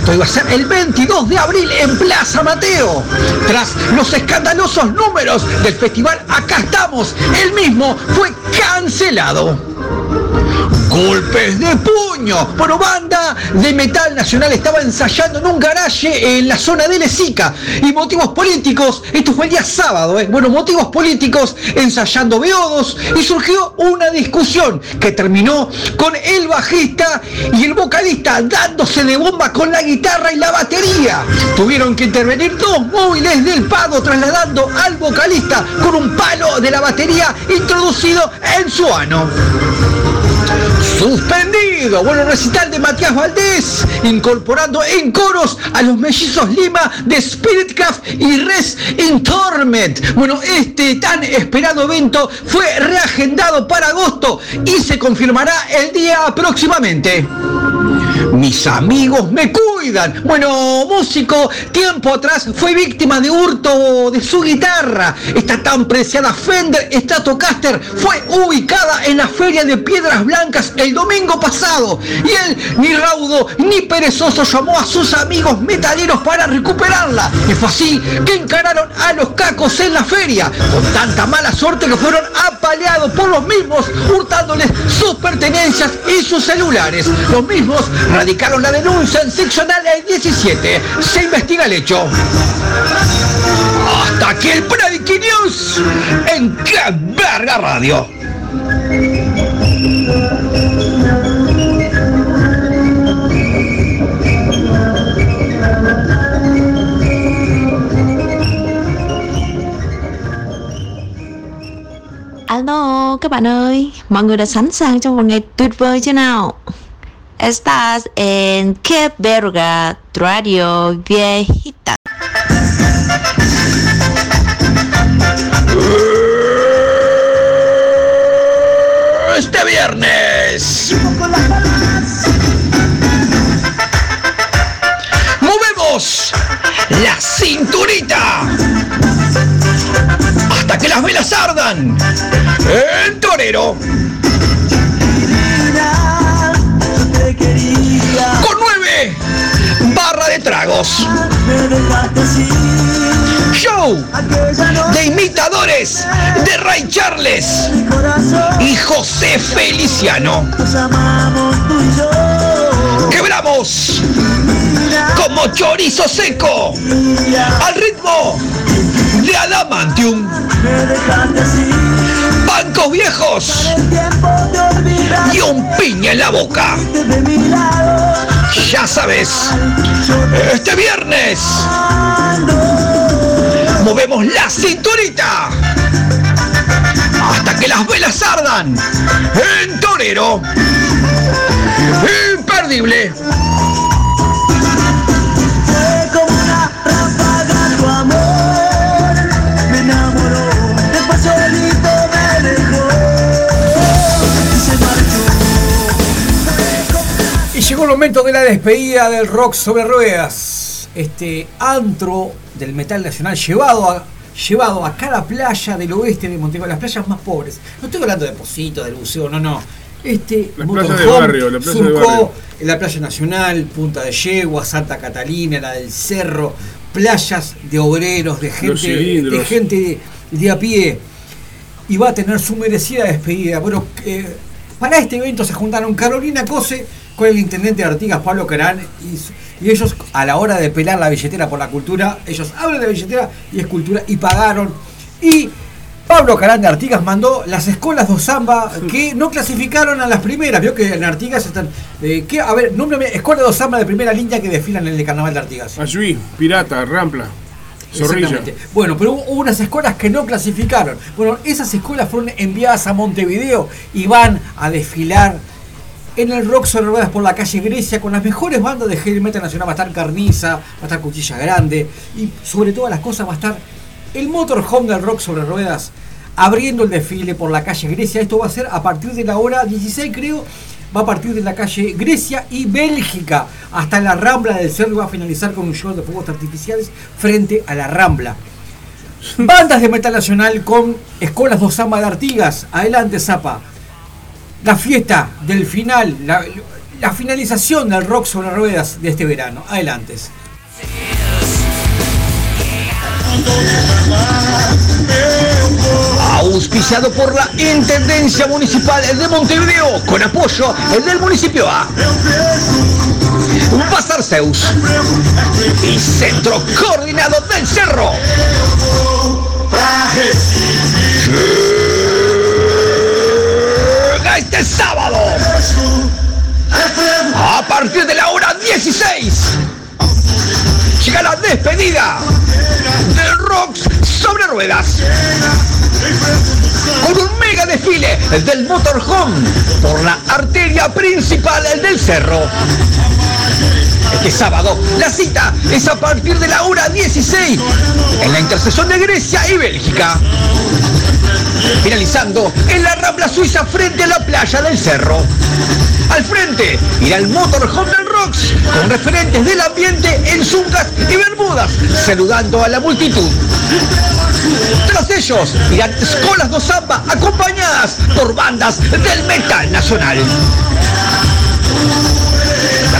S1: Esto iba a ser el 22 de abril en Plaza Mateo. Tras los escandalosos números del festival Acá estamos, el mismo fue cancelado. Golpes de puño. Bueno, de metal nacional estaba ensayando en un garaje en la zona de Lesica. Y motivos políticos, esto fue el día sábado, ¿eh? bueno, motivos políticos ensayando beodos y surgió una discusión que terminó con el bajista y el vocalista dándose de bomba con la guitarra y la batería. Tuvieron que intervenir dos móviles del Pado trasladando al vocalista con un palo de la batería introducido en su ano. Suspendido, bueno, recital de Matías Valdés, incorporando en coros a los mellizos Lima de Spiritcraft y Res in Torment. Bueno, este tan esperado evento fue reagendado para agosto y se confirmará el día próximamente. Mis amigos me cuidan. Bueno, músico, tiempo atrás fue víctima de hurto de su guitarra. Esta tan preciada Fender Stratocaster fue ubicada en la Feria de Piedras Blancas el domingo pasado. Y él, ni raudo ni perezoso, llamó a sus amigos metaleros para recuperarla. Y fue así que encararon a los cacos en la feria, con tanta mala suerte que fueron apaleados por los mismos, hurtándoles sus pertenencias y sus celulares. Los mismos radicaron la denuncia en seccional el 17. Se investiga el hecho. Hasta aquí el Breaking News en ¡Qué verga radio!
S26: Alo các bạn ơi, mọi người đã sẵn sàng cho một ngày tuyệt vời chưa nào? Estás en Que Verga Radio Viejita.
S1: Este viernes. Movemos la cinturita hasta que las velas ardan. El torero. Con nueve barra de tragos. Show de imitadores de Ray Charles y José Feliciano. Quebramos como chorizo seco al ritmo de Adamantium. Bancos viejos y un piña en la boca. Ya sabes, este viernes movemos la cinturita hasta que las velas ardan en torero. Imperdible.
S8: Llegó el momento de la despedida del rock sobre ruedas. Este antro del metal nacional llevado a, llevado a cada playa del oeste de Montevideo, las playas más pobres. No estoy hablando de Posito, del buceo, no, no. Este, Motorhome,
S9: de barrio, la playa de
S8: surcó
S9: barrio.
S8: en la playa nacional, Punta de Yegua, Santa Catalina, la del Cerro, playas de obreros, de gente, de gente de, de a pie. Y va a tener su merecida despedida. Bueno, eh, para este evento se juntaron Carolina Cose con el intendente de Artigas, Pablo Carán, y, ellos a la hora de pelar la billetera por la cultura, ellos hablan de billetera y es cultura, y pagaron. Y Pablo Carán de Artigas mandó las escuelas de samba que no clasificaron a las primeras. Vio que en Artigas están. eh, ¿qué? A ver, nómbrame escuela de samba de primera línea que desfilan en el carnaval de Artigas.
S9: Ayuí, Pirata, Rampla, Zorrilla.
S8: Bueno, pero hubo unas escuelas que no clasificaron. Bueno, esas escuelas fueron enviadas a Montevideo y van a desfilar en el Rock sobre Ruedas por la calle Grecia con las mejores bandas de heavy metal nacional. Va a estar Carniza, va a estar Cuchilla Grande y sobre todas las cosas va a estar el motorhome del Rock sobre Ruedas abriendo el desfile por la calle Grecia. Esto va a ser a partir de la hora 16 creo. Va a partir de la calle Grecia y Bélgica hasta la Rambla del Cerro y va a finalizar con un show de fuegos artificiales frente a la Rambla. Bandas de metal nacional con escuelas dos Samba de Artigas. Adelante, Zapa. La fiesta del final, la, la finalización del rock sobre ruedas de este verano. Adelante.
S1: Auspiciado por la Intendencia Municipal de Montevideo, con apoyo del municipio A. Bazar Zeus y Centro Coordinado del Cerro. Llega Este sábado, a partir de la hora 16, llega la despedida del Rocks sobre ruedas. Con un mega desfile del motorhome por la arteria principal del cerro. Este sábado la cita es a partir de la hora 16 en la intersección de Grecia y Bélgica. Finalizando en la Rambla Suiza frente a la playa del cerro. Al frente irá el motorhome del Rocks con referentes del ambiente en zungas y bermudas saludando a la multitud. Tras ellos irán escolas do samba acompañadas por bandas del metal nacional.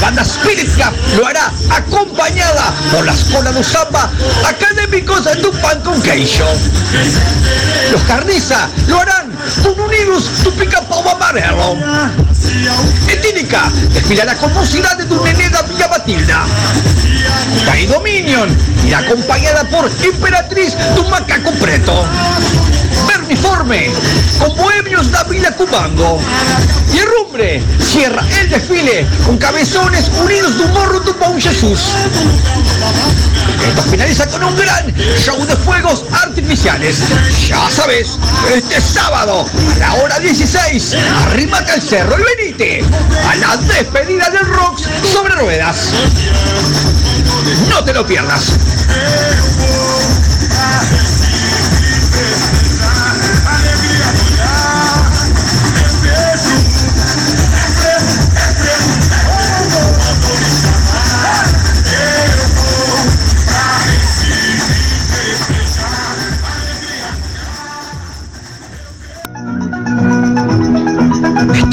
S1: Banda Spirit Club lo hará acompañada por la escuela de samba académicos de Tupan con Queixo. Los Carniza lo harán con Unidos Tupicapau Amarelo. Etílica desfilará con música de Duneneda Villa Batilda. Kai Dominion irá acompañada por Imperatriz Tumacaco Preto. Vermiforme con Bohemios da Villa Cubango. Y Herrumbre cierra el desfile con cabezones unidos de un morro de un Jesús. Esto finaliza con un gran show de fuegos artificiales. Ya sabes, este sábado a la hora 16, arrímate al cerro y venite a la despedida del Rocks sobre ruedas. No te lo pierdas.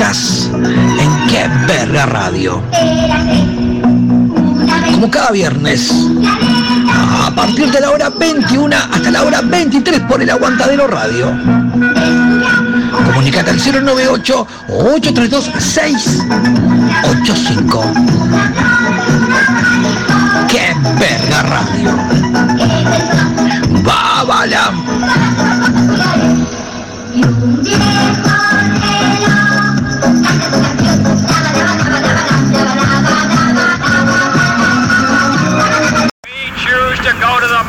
S1: En Qué Verga Radio. Como cada viernes, a partir de la hora 21 hasta la hora 23 por el Aguantadero Radio. Comunicate al 098 832 685. ¡Qué verga radio!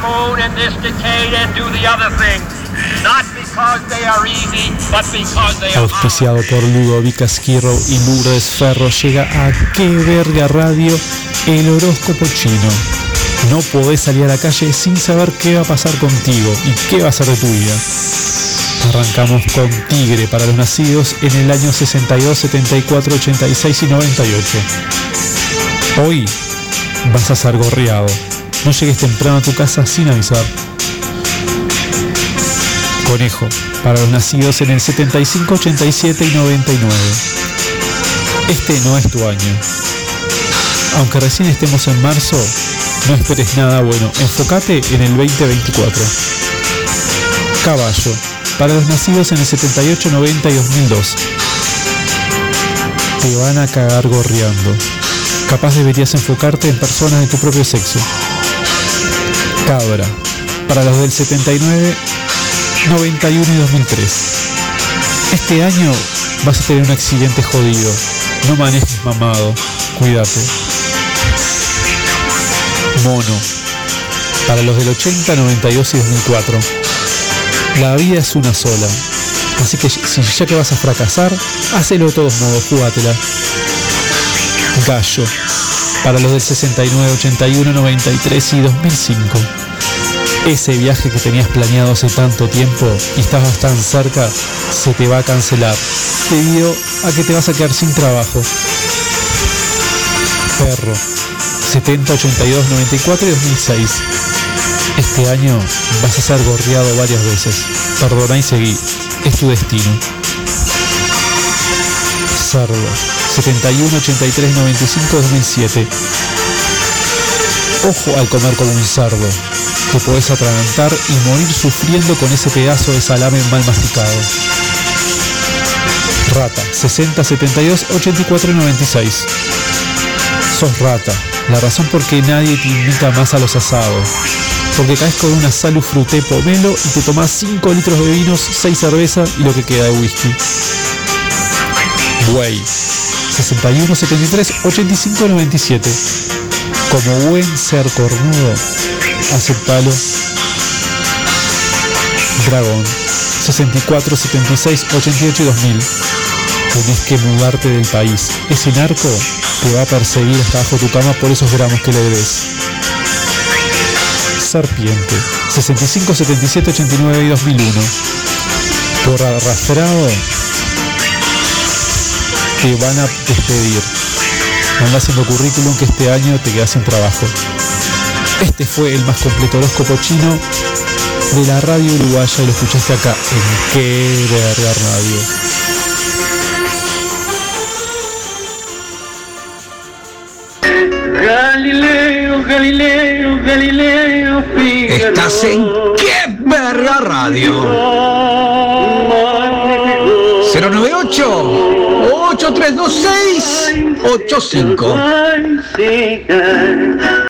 S27: In this decade and do the other. Not because they are easy, but because they are
S28: Auspiciado por Ludovica Esquirro y Lourdes Ferro llega a Qué Verga Radio el horóscopo chino. No podés salir a la calle sin saber qué va a pasar contigo y qué va a ser de tu vida. Arrancamos con Tigre para los nacidos en el año 62, 74, 86 y 98. Hoy vas a ser gorreado. No llegues temprano a tu casa sin avisar. Conejo, para los nacidos en el 75, 87 y 99. Este no es tu año. Aunque recién estemos en marzo, no esperes nada bueno. Enfócate en el 2024. Caballo, para los nacidos en el 78, 90 y 2002. Te van a cagar gorreando. Capaz deberías enfocarte en personas de tu propio sexo. Cabra, para los del 79, 91 y 2003. Este año vas a tener un accidente jodido. No manejes mamado. Cuídate. Mono. Para los del 80, 92 y 2004. La vida es una sola. Así que si ya que vas a fracasar, hacelo de todos modos, jugátela. Gallo. Para los del 69, 81, 93 y 2005. Ese viaje que tenías planeado hace tanto tiempo y estabas tan cerca, se te va a cancelar debido a que te vas a quedar sin trabajo. Perro. 70, 82, 94 y 2006. Este año vas a ser gorreado varias veces. Perdona y seguí. Es tu destino. Cerdo. 71 83 95 2007. Ojo al comer como un cerdo. Te podés atragantar y morir sufriendo con ese pedazo de salame mal masticado. Rata, 60 72 84 96. Sos rata, la razón por qué nadie te invita más a los asados. Porque caes con una salud fruté pomelo y te tomás 5 litros de vinos, 6 cervezas y lo que queda de whisky. Buey, 61 73 85 97. Como buen ser cornudo, aceptalo. Dragón, 64 76 88 y 2000. Tenés que mudarte del país. Ese narco te va a perseguir hasta bajo tu cama por esos gramos que le debes. Serpiente, 65 77 89 y 2001. Por arrastrado, te van a despedir. Anda haciendo currículum que este año te quedas sin trabajo. Este fue el más completo horóscopo chino de la radio uruguaya y lo escuchaste acá en Qué Verga Radio.
S29: Galileo, Galileo, Galileo, Figaro.
S1: Estás en ¡Qué verga radio! 098 8326 85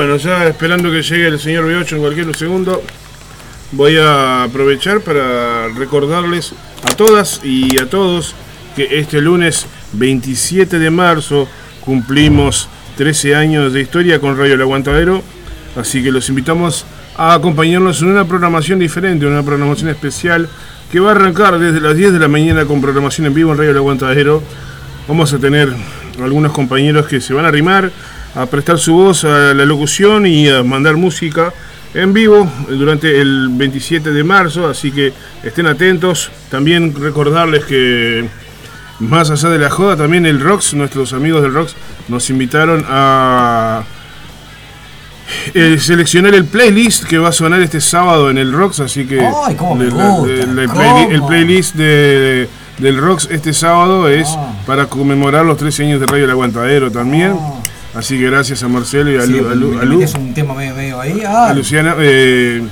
S14: Bueno, ya esperando que llegue el señor B8 en cualquier segundo, voy a aprovechar para recordarles a todas y a todos que este lunes 27 de marzo cumplimos 13 años de historia con Radio El Aguantadero, así que los invitamos a acompañarnos en una programación diferente, una programación especial que va a arrancar desde las 10 de la mañana con programación en vivo en Radio El Aguantadero. Vamos a tener algunos compañeros que se van a arrimar a prestar su voz a la locución y a mandar música en vivo durante el 27 de marzo, así que estén atentos. También recordarles que más allá de la joda, también el Rox, nuestros amigos del Rox, nos invitaron a eh, seleccionar el playlist que va a sonar este sábado en el Rox, así que
S8: Ay, cómo me
S14: el, playlist de, del Rox este sábado es
S8: Ah.
S14: para conmemorar los 13 años de Radio El Aguantadero también. Así que gracias a Marcelo y a,
S8: Sí,
S14: Lu- a Lu-
S8: me
S14: a Lu-
S8: metés un tema medio, medio ahí.
S14: a Luciana. eh,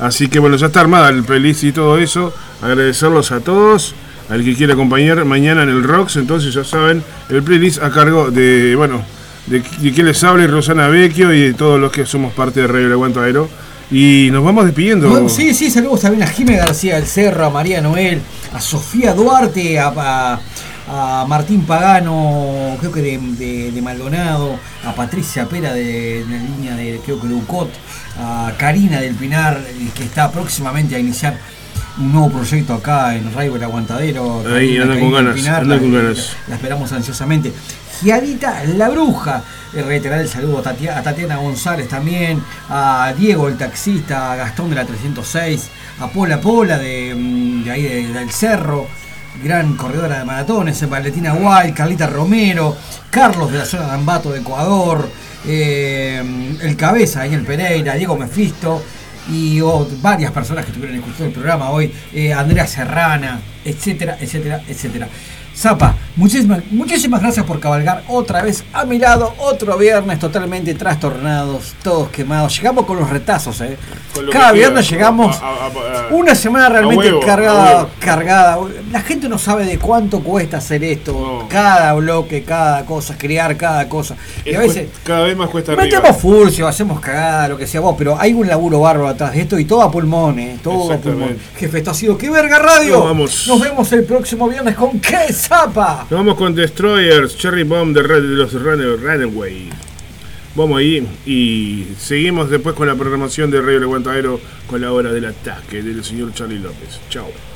S14: así que bueno, ya está armada el playlist y todo eso. Agradecerlos a todos. Al que quiera acompañar mañana en el Rocks, entonces ya saben, el playlist a cargo de, bueno, de, de quien les hable, Rosana Vecchio y de todos los que somos parte de Radio El Aguantadero. Y nos vamos despidiendo.
S8: Bueno, sí, sí, saludos también a Jiménez García del Cerro, a María Noel, a Sofía Duarte, a, a- a Martín Pagano, creo que de, de- de Maldonado, a Patricia Pera de, la línea de, creo que de UCOT, a Karina del Pinar, que está próximamente a iniciar un nuevo proyecto acá en Radio El Aguantadero.
S14: Ahí, anda con ganas,
S8: Pinar,
S14: anda
S8: la-
S14: con ganas.
S8: La esperamos ansiosamente. Giadita la Bruja, eh, reiterar el saludo a, Tatia- a Tatiana González también, a Diego el taxista, a Gastón de la 306, a Pola Pola de, mm, de ahí de- del Cerro, gran corredora de maratones, Valentina Guay, Carlita Romero, Carlos de la zona de Ambato de Ecuador, eh, el Cabeza, Daniel Pereira, Diego Mefisto y oh, varias personas que estuvieron escuchando el programa hoy, eh, Andrea Serrana, etcétera, etcétera, etcétera. Zapa, muchísimas, muchísimas gracias por cabalgar otra vez a mi lado, otro viernes totalmente trastornados, todos quemados. Llegamos con los retazos, ¿eh?
S14: Lo
S8: Cada viernes llegamos
S14: a- a- a-
S8: una semana realmente
S14: huevo,
S8: cargada, cargada. La gente no sabe de cuánto cuesta hacer esto, cada bloque, cada cosa, crear cada cosa. Y a veces
S14: cada vez más cuesta arriba.
S8: metemos furcio, hacemos cagada, lo que sea vos, pero hay un laburo bárbaro atrás de esto y todo a pulmón, ¿eh? Todo a pulmón. Jefe, esto ha sido ¡Qué verga radio!
S14: Vamos.
S8: Nos vemos el próximo viernes con ¡Qué zapa!
S14: Nos vamos con Destroyers, Cherry Bomb de, de los Runaway. Vamos ahí y seguimos después con la programación de Radio El Aguantadero con la hora del ataque del señor Charlie López. Chao.